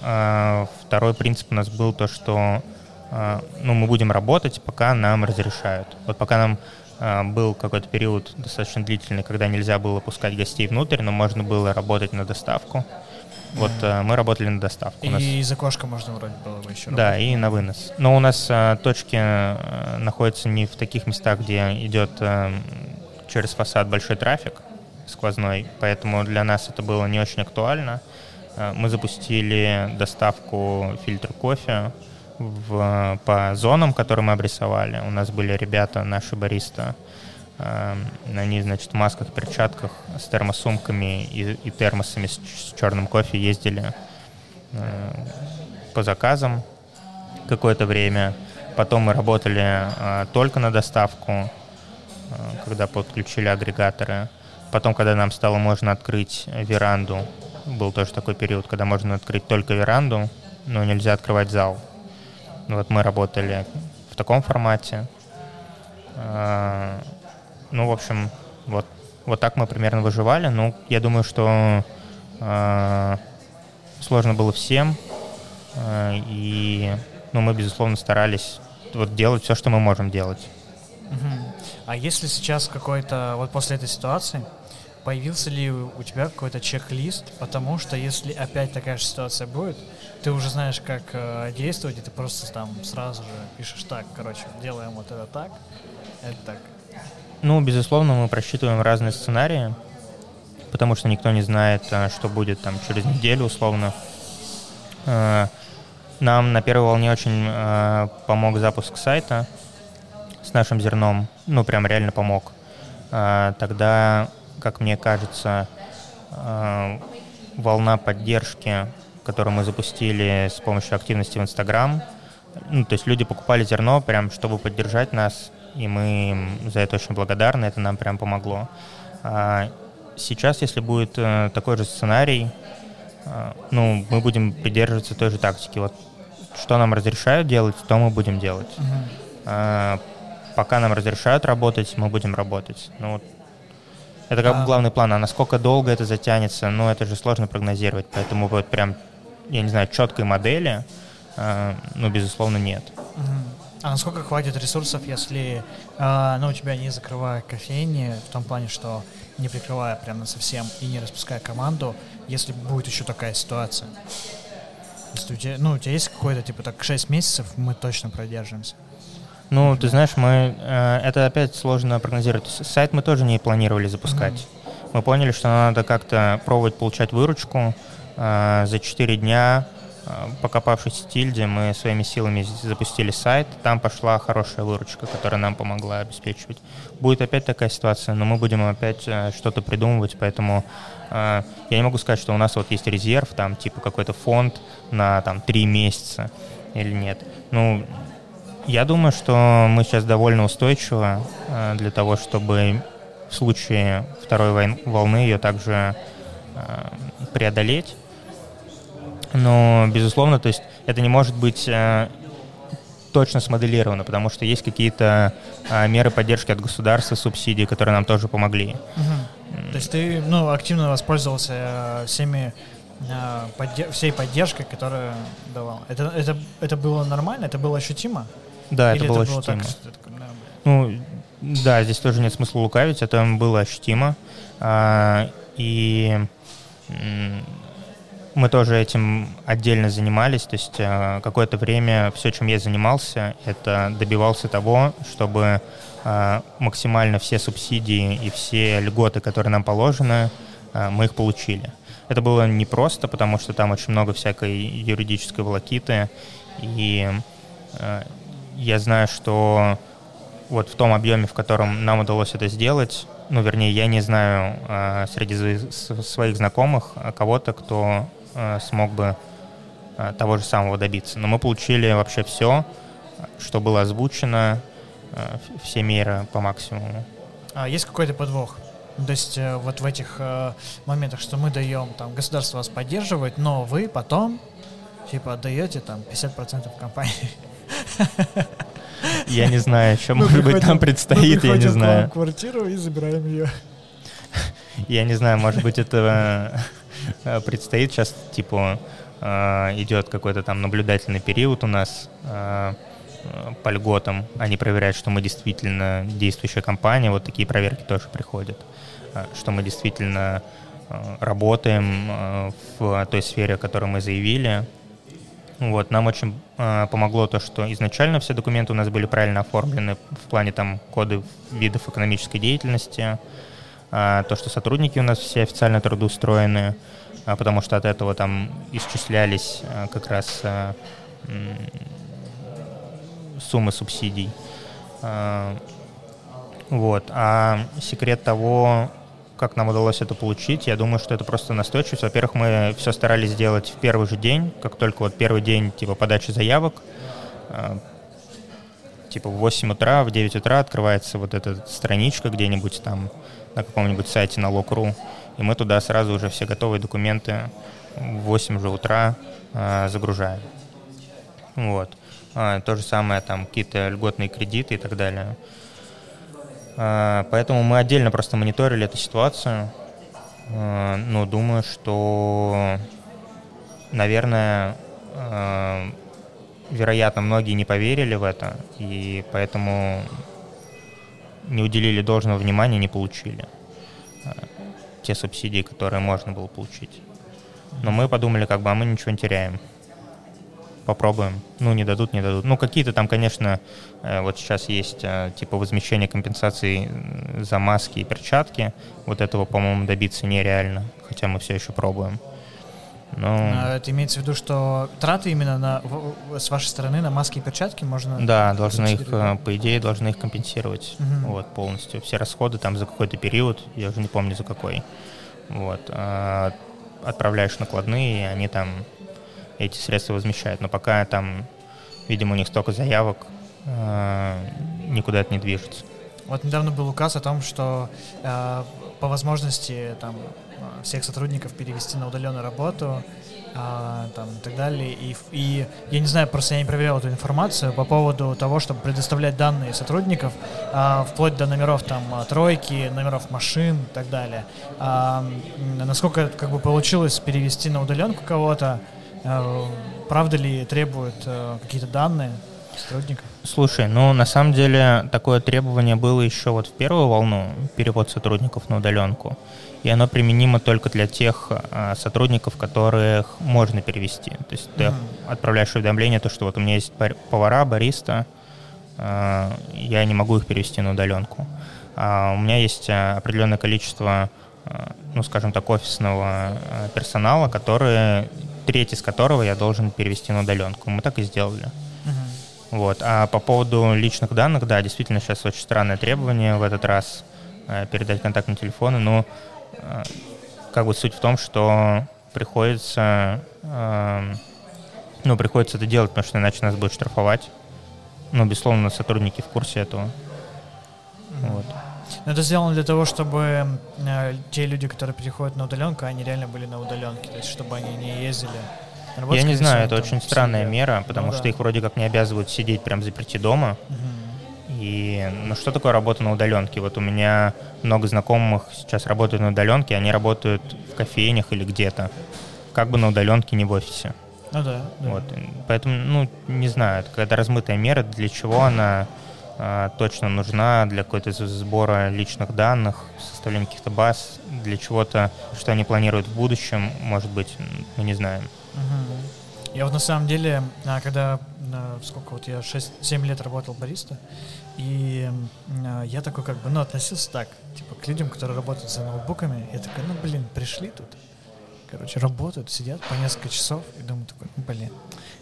второй принцип у нас был то, что ну, мы будем работать, пока нам разрешают. Вот пока нам был какой-то период достаточно длительный, когда нельзя было пускать гостей внутрь, но можно было работать на доставку. Вот а, мы работали на доставку. У нас- И из окошка можно вроде было бы еще да, и на вынос. Но у нас а, точки а, находятся не в таких местах, где идет м, через фасад большой трафик сквозной, поэтому для нас это было не очень актуально. А, Мы запустили доставку фильтр кофе в, по зонам, которые мы обрисовали. У нас были ребята, наши бариста, они, значит, в масках, перчатках, с термосумками и, и термосами с, с черным кофе ездили э, по заказам какое-то время. Потом мы работали а, только на доставку, а, когда подключили агрегаторы. Потом, когда нам стало можно открыть веранду, был тоже такой период, когда можно открыть только веранду, но нельзя открывать зал. Вот мы работали в таком формате. Ну, в общем, вот, вот так мы примерно выживали. Ну, я думаю, что а, сложно было всем. А, И ну, мы, безусловно, старались вот делать все, что мы можем делать. А если сейчас какой-то, вот после этой ситуации, появился ли у тебя какой-то чек-лист, потому что если опять такая же ситуация будет, ты уже знаешь, как э, действовать, и ты просто там сразу же пишешь так, короче, делаем вот это так, это так. Ну, безусловно, мы просчитываем разные сценарии, потому что никто не знает, а, что будет там через неделю, условно. Э, Нам на первой волне очень э, помог запуск сайта с нашим зерном. Ну, прям реально помог. Тогда, как мне кажется, волна поддержки, которую мы запустили с помощью активности в Инстаграм, ну, то есть люди покупали зерно прям, чтобы поддержать нас, и мы им за это очень благодарны, это нам прям помогло. А сейчас, если будет э, такой же сценарий, э, ну, мы будем придерживаться той же тактики. Вот что нам разрешают делать, то мы будем делать. А, пока нам разрешают работать, мы будем работать. Ну, это как бы главный план. А насколько долго это затянется, ну, это же сложно прогнозировать. Поэтому вот прям, я не знаю, четкой модели, э, ну, безусловно, нет. А насколько хватит ресурсов, если, э, ну, у тебя не закрывая кофейни, в том плане, что не прикрывая прямо совсем и не распуская команду, если будет еще такая ситуация? Если у тебя, ну, у тебя есть какой-то, типа, так, 6 месяцев, мы точно продержимся. Ну, ты знаешь, мы э, это опять сложно прогнозировать. Сайт мы тоже не планировали запускать. Mm-hmm. Мы поняли, что надо как-то пробовать получать выручку. Э, за 4 дня, покопавшись в тильде, мы своими силами запустили сайт. Там пошла хорошая выручка, которая нам помогла обеспечивать. Будет опять такая ситуация, но мы будем опять э, что-то придумывать, поэтому э, я не могу сказать, что у нас вот есть резерв, там типа какой-то фонд на там 3 месяца или нет. Ну, я думаю, что мы сейчас довольно устойчивы э, для того, чтобы в случае второй волны ее также э, преодолеть. Но, безусловно, то есть это не может быть э, точно смоделировано, потому что есть какие-то меры поддержки от государства, субсидии, которые нам тоже помогли. Угу. То есть ты ну, активно воспользовался всеми всей поддержкой, которая давал. Это, это, это было нормально? Это было ощутимо? Да, Или это было это ощутимо. Было так, ну, да, здесь тоже нет смысла лукавить, это было ощутимо. А, и мы тоже этим отдельно занимались, то есть а, какое-то время все, чем я занимался, это добивался того, чтобы а, максимально все субсидии и все льготы, которые нам положены, а, мы их получили. Это было непросто, потому что там очень много всякой юридической волокиты, и я знаю, что вот в том объеме, в котором нам удалось это сделать, ну, вернее, я не знаю среди своих знакомых а, кого-то, кто смог бы а, того же самого добиться. Но мы получили вообще все, что было озвучено, а, все меры по максимуму. А есть какой-то подвох? То есть э, вот в этих э, моментах, что мы даем, там, государство вас поддерживает, но вы потом, типа, отдаете там 50% компании. Я не знаю, что, может быть, там предстоит, я не знаю. квартиру и забираем ее. Я не знаю, может быть, это э, предстоит сейчас, типа, э, идет какой-то там наблюдательный период у нас э, по льготам. Они проверяют, что мы действительно действующая компания. Вот такие проверки тоже приходят. Что мы действительно работаем в той сфере, о которой мы заявили, вот, нам очень э, помогло то, что изначально все документы у нас были правильно оформлены в плане там коды видов экономической деятельности, э, то, что сотрудники у нас все официально трудоустроены, э, потому что от этого там исчислялись э, как раз суммы субсидий. Вот. А секрет того, как нам удалось это получить. Я думаю, что это просто настойчивость. Во-первых, мы все старались сделать в первый же день, как только вот первый день типа подачи заявок. Типа в 8 утра, в 9 утра открывается вот эта страничка где-нибудь там на каком-нибудь сайте на Лок.ру, и мы туда сразу уже все готовые документы в 8 же утра э, загружаем. Вот. А, то же самое, там, какие-то льготные кредиты и так далее. А, поэтому мы отдельно просто мониторили эту ситуацию. Но думаю, что, наверное, вероятно, многие не поверили в это, и поэтому не уделили должного внимания, не получили те субсидии, которые можно было получить. Но мы подумали, как бы, а мы ничего не теряем попробуем. Ну, не дадут, не дадут. Ну, какие-то там, конечно, э, вот сейчас есть э, типа возмещение компенсации за маски и перчатки. Вот этого, по-моему, добиться нереально, хотя мы все еще пробуем. Но... А это имеется в виду, что траты именно на, с вашей стороны на маски и перчатки можно... Да, должны их, э, по идее, должны их компенсировать угу. вот, полностью. Все расходы там за какой-то период, я уже не помню за какой. Вот. А отправляешь накладные, и они там эти средства возмещают. Но пока там, видимо, у них столько заявок, э, никуда это не движется. Вот недавно был указ о том, что э, по возможности там э, всех сотрудников перевести на удаленную работу, а, там, и так далее. И, и я не знаю, просто я не проверял эту информацию по поводу того, чтобы предоставлять данные сотрудников, а, вплоть до номеров там тройки, номеров машин и так далее. А, насколько как бы получилось перевести на удаленку кого-то, а, правда ли требуют а, какие-то данные сотрудников? Слушай, ну на самом деле такое требование было еще вот в первую волну перевод сотрудников на удаленку и оно применимо только для тех а, сотрудников, которых можно перевести. То есть ты mm-hmm. отправляешь уведомление, то, что вот у меня есть повара, бариста, а, я не могу их перевести на удаленку. А у меня есть а, определенное количество, ну, скажем так, офисного персонала, которые, треть из которого я должен перевести на удаленку. Мы так и сделали. Mm-hmm. Вот. А по поводу личных данных, да, действительно сейчас очень странное требование в этот раз передать контактные телефоны, но как бы суть в том, что приходится, э, ну, приходится это делать, потому что иначе нас будут штрафовать. Ну, безусловно, сотрудники в курсе этого. Вот. Но это сделано для того, чтобы э, те люди, которые приходят на удаленку, они реально были на удаленке, то есть чтобы они не ездили. Я не знаю, это очень странная мера, потому ну, что да. их вроде как не обязывают сидеть прям заперти дома. Угу. И ну что такое работа на удаленке? Вот у меня много знакомых сейчас работают на удаленке, они работают в кофейнях или где-то. Как бы на удаленке, не в офисе. Ну да. да. Вот. Поэтому, ну, не знаю, это какая-то размытая мера, для чего она а, точно нужна, для какой-то сбора личных данных, составления каких-то баз, для чего-то, что они планируют в будущем, может быть, мы не знаем. Угу. Я вот на самом деле, а, когда, сколько вот я 6-7 лет работал бариста, и э, я такой как бы, ну, относился так, типа, к людям, которые работают за ноутбуками. Я такой, ну, блин, пришли тут. Короче, работают, сидят по несколько часов и думаю такой, ну, блин,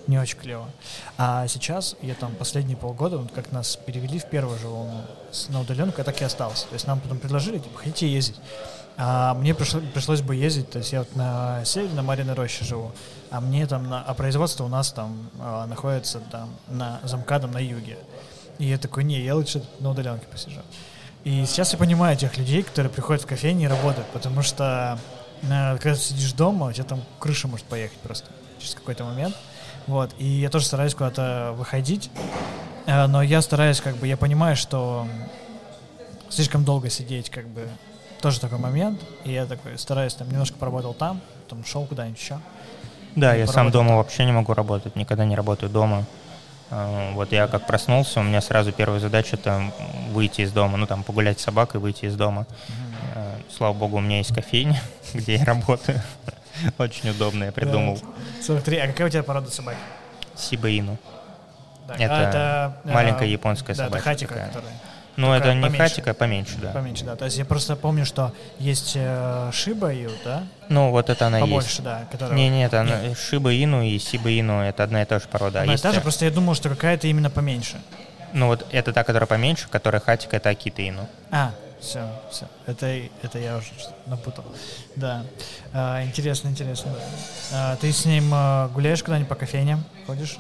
не очень клево. А сейчас я там последние полгода, вот как нас перевели в первую же волну на удаленку, я так и остался. То есть нам потом предложили, типа, хотите ездить. А мне пришло, пришлось бы ездить, то есть я вот на севере, на Мариной роще живу, а мне там, на, а производство у нас там а, находится там на замкадом на юге. И я такой, не, я лучше на удаленке посижу. И сейчас я понимаю тех людей, которые приходят в кофейни и работают, потому что э, когда ты сидишь дома, у тебя там крыша может поехать просто через какой-то момент. Вот. И я тоже стараюсь куда-то выходить, э, но я стараюсь, как бы, я понимаю, что слишком долго сидеть, как бы, тоже такой момент. И я такой стараюсь, там, немножко поработал там, потом шел куда-нибудь еще. Да, я сам дома там. вообще не могу работать, никогда не работаю дома. А, вот я как проснулся, у меня сразу первая задача это выйти из дома, ну там погулять с собакой, выйти из дома. Mm-hmm. Слава богу, у меня есть кофейня, где я работаю. Очень удобно, я придумал. 43. А какая у тебя порода собаки? Сибаину. Это, а, это маленькая японская да, собака. Это хатика, которая. Ну, это не поменьше. хатика, поменьше, да. Поменьше, да. То есть я просто помню, что есть э, Шиба Ину, да? Ну, вот это она Побольше, есть. да. Которая... Не, нет, она, нет. Шиба Ину и Сиба Ину это одна и та же порода. Одна а и та же, просто я думал, что какая-то именно поменьше. Ну, вот это та, которая поменьше, которая хатика, это Акита Ину. А, все, все. Это, это я уже напутал. Да. А, интересно, интересно. А, ты с ним а, гуляешь куда-нибудь по кофейням? Ходишь?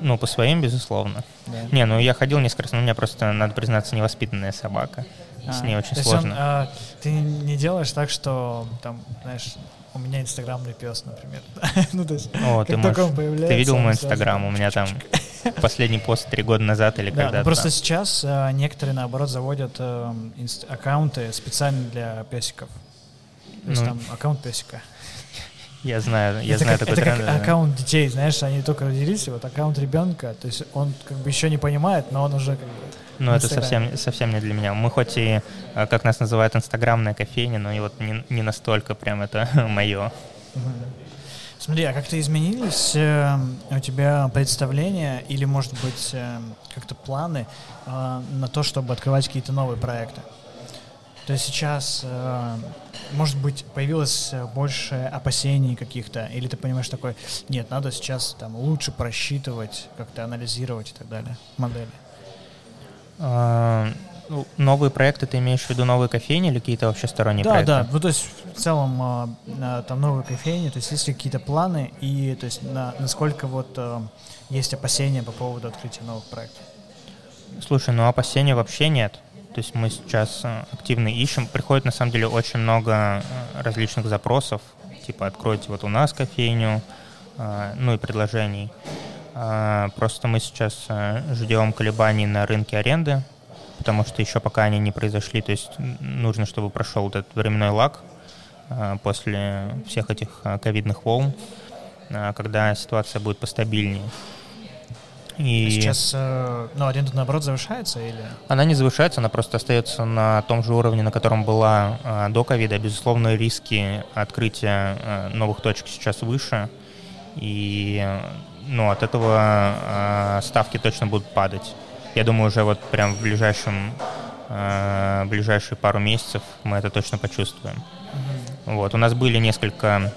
Ну, по своим, безусловно. Да. Не, ну я ходил несколько раз, но у меня просто, надо признаться, невоспитанная собака. А, с ней очень сложно. Он, а, ты не делаешь так, что там, знаешь, у меня инстаграмный пес, например. ну, то есть, О, ты, можешь, ты видел мой инстаграм? У меня там последний пост три года назад или да, когда-то. Просто сейчас а, некоторые, наоборот, заводят а, инст- аккаунты специально для песиков. То есть ну, там аккаунт песика. Я знаю, я это знаю как, такой это тренд. Как аккаунт детей, знаешь, они только родились, и вот аккаунт ребенка, то есть он как бы еще не понимает, но он уже как бы ну, это совсем, совсем не для меня. Мы хоть и, э, как нас называют, инстаграмная кофейня, но и вот не, не настолько прям это мое. Смотри, а как-то изменились э, у тебя представления или, может быть, э, как-то планы э, на то, чтобы открывать какие-то новые проекты? То есть сейчас, э, может быть, появилось больше опасений каких-то, или ты понимаешь такой, нет, надо сейчас там лучше просчитывать, как-то анализировать и так далее, модели? А, ну, новые проекты, ты имеешь в виду новые кофейни или какие-то вообще сторонние да, проекты? Да, да, ну то есть в целом а, там новые кофейни, то есть есть ли какие-то планы и то есть на, насколько вот есть опасения по поводу открытия новых проектов? Слушай, ну опасений вообще нет. То есть мы сейчас э, активно ищем. Приходит на самом деле очень много э, различных запросов, типа откройте вот у нас кофейню, э, ну и предложений. Просто мы сейчас ждем колебаний на рынке аренды, потому что еще пока они не произошли, то есть нужно, чтобы прошел вот этот временной лак после всех этих ковидных волн, когда ситуация будет постабильнее. И... Сейчас, э, ну, аренда, наоборот, завышается или? Она не завышается, она просто остается на том же уровне, на котором была э, до ковида. Безусловно, риски открытия э, новых точек сейчас выше, и ну, от этого ставки точно будут падать. Я думаю, уже вот прям в ближайшем в ближайшие пару месяцев мы это точно почувствуем. Угу. Вот. У нас были несколько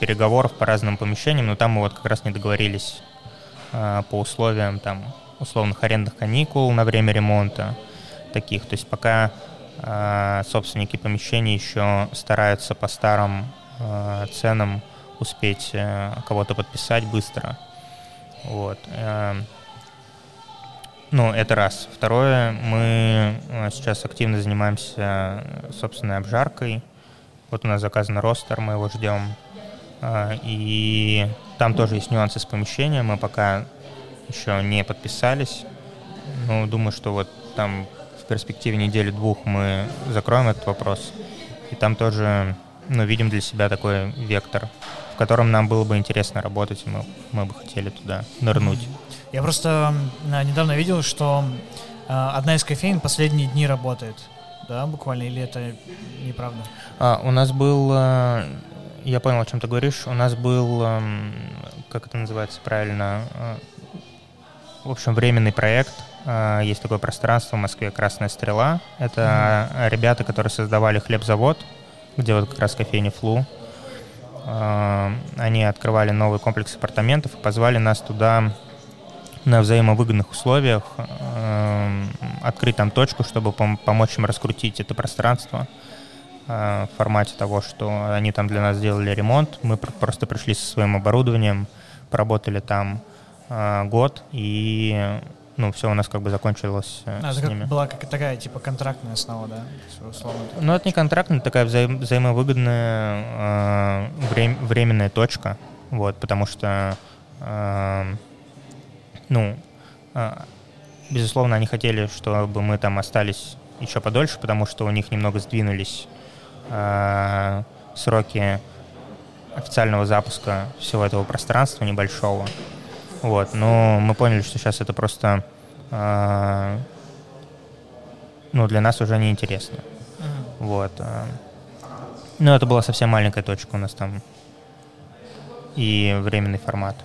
переговоров по разным помещениям, но там мы вот как раз не договорились по условиям там условных арендных каникул на время ремонта таких. То есть пока э, собственники помещений еще стараются по старым э, ценам успеть кого-то подписать быстро. Вот. Ну, это раз. Второе, мы сейчас активно занимаемся собственной обжаркой. Вот у нас заказан ростер, мы его ждем. И там тоже есть нюансы с помещением, мы пока еще не подписались. Ну, думаю, что вот там в перспективе недели-двух мы закроем этот вопрос. И там тоже, ну, видим для себя такой вектор, в котором нам было бы интересно работать, и мы, мы бы хотели туда нырнуть. Я просто недавно видел, что э, одна из кофеин последние дни работает, да, буквально, или это неправда? А, у нас был э, я понял, о чем ты говоришь. У нас был, эм, как это называется правильно, э, в общем, временный проект. Э, есть такое пространство в Москве «Красная стрела». Это mm-hmm. ребята, которые создавали хлебзавод, где вот как раз кофейня «Флу». Э, они открывали новый комплекс апартаментов и позвали нас туда на взаимовыгодных условиях открыть там точку, чтобы помочь им раскрутить это пространство. В формате того, что они там для нас сделали ремонт. Мы просто пришли со своим оборудованием, поработали там э, год, и ну, все у нас как бы закончилось э, а, с ними. была как такая, типа, контрактная основа, да? Условно. Ну, это не контрактная, такая взаим, взаимовыгодная э, врем, временная точка, вот, потому что, э, ну, э, безусловно, они хотели, чтобы мы там остались еще подольше, потому что у них немного сдвинулись э, сроки официального запуска всего этого пространства небольшого. Вот, но мы поняли, что сейчас это просто э, ну, для нас уже неинтересно. Uh-huh. Вот. Э, ну, это была совсем маленькая точка у нас там. И временный формат.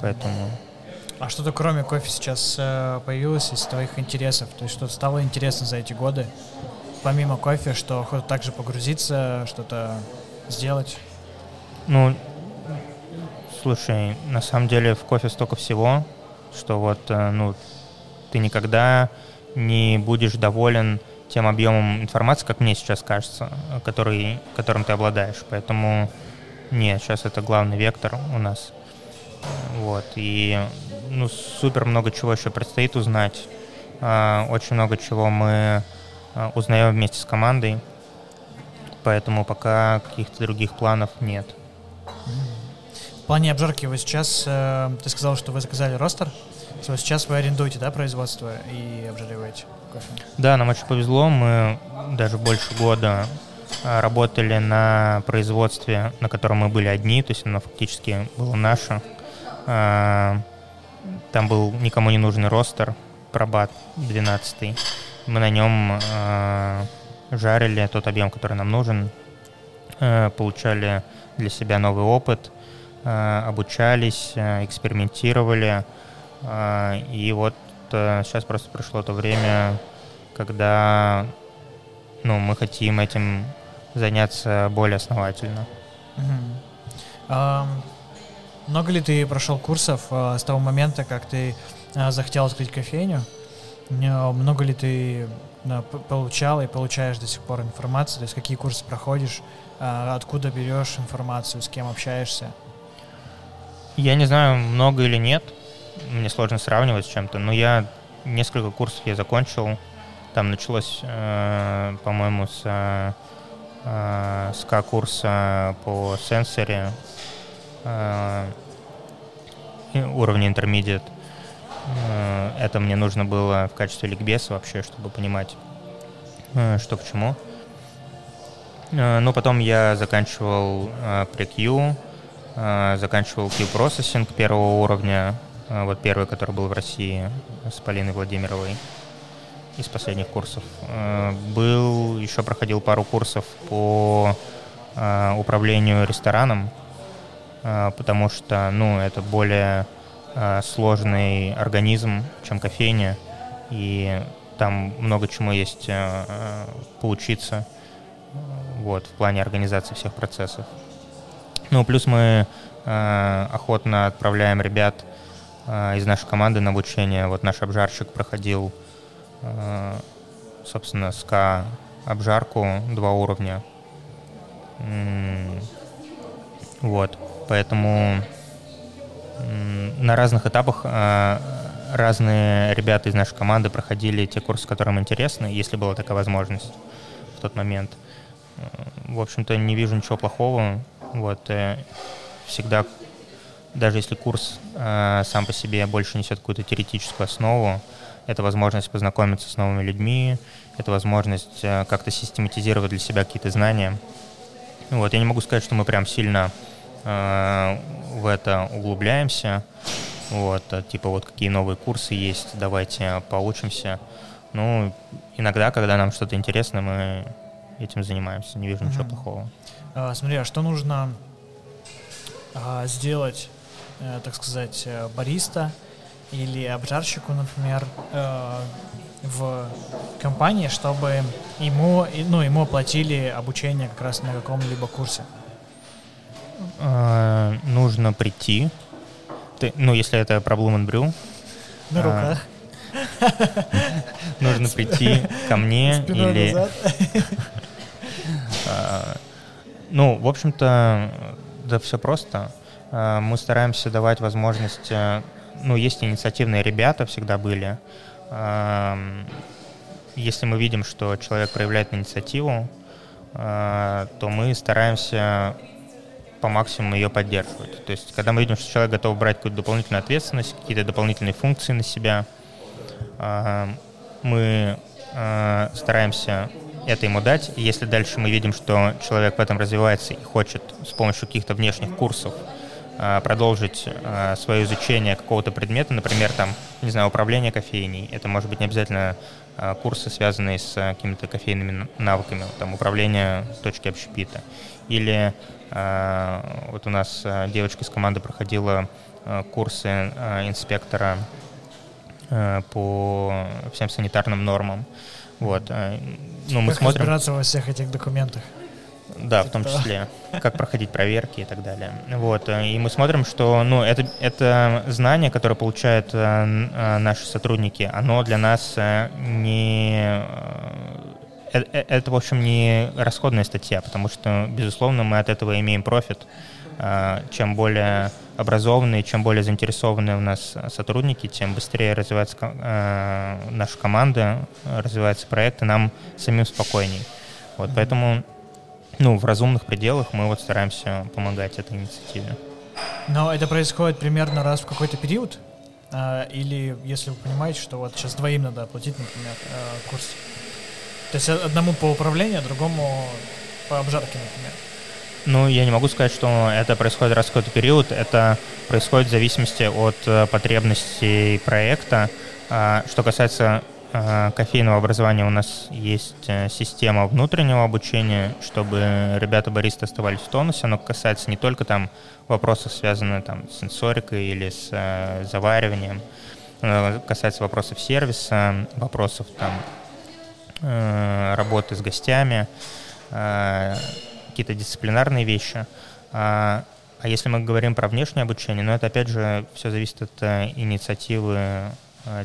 Поэтому... А что-то кроме кофе сейчас э, появилось из твоих интересов? То есть что-то стало интересно за эти годы? Помимо кофе, что хоть также погрузиться, что-то сделать? Ну, слушай, на самом деле в кофе столько всего, что вот, э, ну, ты никогда не будешь доволен тем объемом информации, как мне сейчас кажется, который, которым ты обладаешь. Поэтому нет, сейчас это главный вектор у нас. Вот. И ну, супер много чего еще предстоит узнать. А, очень много чего мы узнаем вместе с командой, поэтому пока каких-то других планов нет. В плане обжарки вы сейчас, э, ты сказал, что вы заказали ростер, сейчас вы арендуете, да, производство и обжариваете кофе? Да, нам очень повезло, мы даже больше года а, работали на производстве, на котором мы были одни, то есть оно фактически было наше. Там был никому не нужный ростер, пробат 12 мы на нем э, жарили тот объем, который нам нужен, э, получали для себя новый опыт, э, обучались, э, экспериментировали. Э, и вот э, сейчас просто пришло то время, когда ну, мы хотим этим заняться более основательно. Uh-huh. А, много ли ты прошел курсов а, с того момента, как ты а, захотел открыть кофейню? Много ли ты получал и получаешь до сих пор информацию, то есть какие курсы проходишь, а, откуда берешь информацию, с кем общаешься? Я не знаю, много или нет, мне сложно сравнивать с чем-то, но я несколько курсов я закончил, Там началось, э, по-моему, с э, СКА-курса по сенсоре э, уровня intermediate. Э, это мне нужно было в качестве ликбеса вообще, чтобы понимать, э, что к чему. Э, но потом я заканчивал pre-Q, заканчивал Q-процессинг первого уровня, вот первый, который был в России с Полиной Владимировой из последних курсов. Был, еще проходил пару курсов по управлению рестораном, потому что, ну, это более сложный организм, чем кофейня, и там много чему есть э, э, поучиться вот, в плане организации всех процессов. Ну, плюс мы охотно отправляем ребят из нашей команды на обучение. Вот наш обжарщик проходил, собственно, СКА обжарку два уровня. Вот, поэтому на разных этапах а, разные ребята из нашей команды проходили те курсы, которым интересны, если была такая возможность в тот момент. В общем-то, не вижу ничего плохого. Вот, э, всегда, даже если курс э, сам по себе больше несет какую-то теоретическую основу, это возможность познакомиться с новыми людьми, это возможность э, как-то систематизировать для себя какие-то знания. Вот, я не могу сказать, что мы прям сильно Э, в это углубляемся. Вот, э, типа вот какие новые курсы есть, давайте поучимся. Ну, иногда, когда нам что-то интересно, мы этим занимаемся, не вижу ничего плохого. А, смотри, а что нужно а, сделать, а, так сказать, бариста или обжарщику, например, а, в компании, чтобы ему, ну, ему оплатили обучение как раз на каком-либо курсе? Э, нужно прийти. Ты, ну, если это про Blue Brew. На э, руках. Нужно прийти ко мне или... Э, ну, в общем-то, да все просто. Мы стараемся давать возможность... Э, ну, есть инициативные ребята, всегда были. Если мы видим, что человек проявляет инициативу, то мы стараемся по максимуму ее поддерживать. То есть, когда мы видим, что человек готов брать какую-то дополнительную ответственность, какие-то дополнительные функции на себя, а, мы а, стараемся это ему дать. Если дальше мы видим, что человек в этом развивается и хочет с помощью каких-то внешних курсов а, продолжить свое изучение какого-то предмета, например, там, не знаю, управление кофейней, это может быть не обязательно курсы, связанные с какими-то кофейными навыками, там, управление точки общепита, или вот у нас э, девочка из команды проходила э, курсы инспектора по всем санитарным нормам. Вот. Ну, мы как смотрим... разбираться во всех этих документах. Да, в том типа числе, как проходить проверки и так далее. Вот, и мы смотрим, что, ну, это, это знание, которое получают наши сотрудники, оно для нас не это, в общем, не расходная статья, потому что, безусловно, мы от этого имеем профит. А, чем более образованные, чем более заинтересованные у нас сотрудники, тем быстрее развивается э, наша команда, развивается проект, и нам самим спокойней. Вот, поэтому ну, в разумных пределах мы вот стараемся помогать этой инициативе. Но это происходит примерно раз в какой-то период? А, или если вы понимаете, что вот сейчас двоим надо оплатить, например, курс? То есть одному по управлению, а другому по обжарке, например. Ну, я не могу сказать, что это происходит раз в какой-то период. Это происходит в зависимости от э, потребностей проекта. А, что касается э, кофейного образования, у нас есть э, система внутреннего обучения, чтобы ребята-баристы оставались в тонусе. Оно касается не только там вопросов, связанных там, с сенсорикой или с завариванием, касается вопросов сервиса, вопросов там работы с гостями, э, какие-то дисциплинарные вещи. А, а если мы говорим про внешнее обучение, ну это опять же все зависит от э, инициативы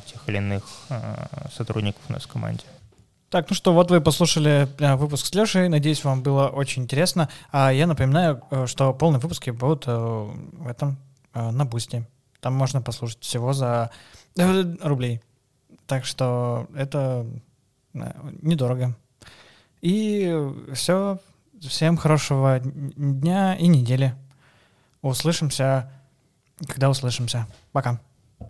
тех или иных сотрудников у нас в команде. Так, ну что, вот вы послушали выпуск с Лешей. Надеюсь, вам было очень интересно. А я напоминаю, что полные выпуски будут в этом на Boosty. Там можно послушать всего за рублей. Так что это э, недорого. И все. Всем хорошего дня и недели. Услышимся, когда услышимся. Пока.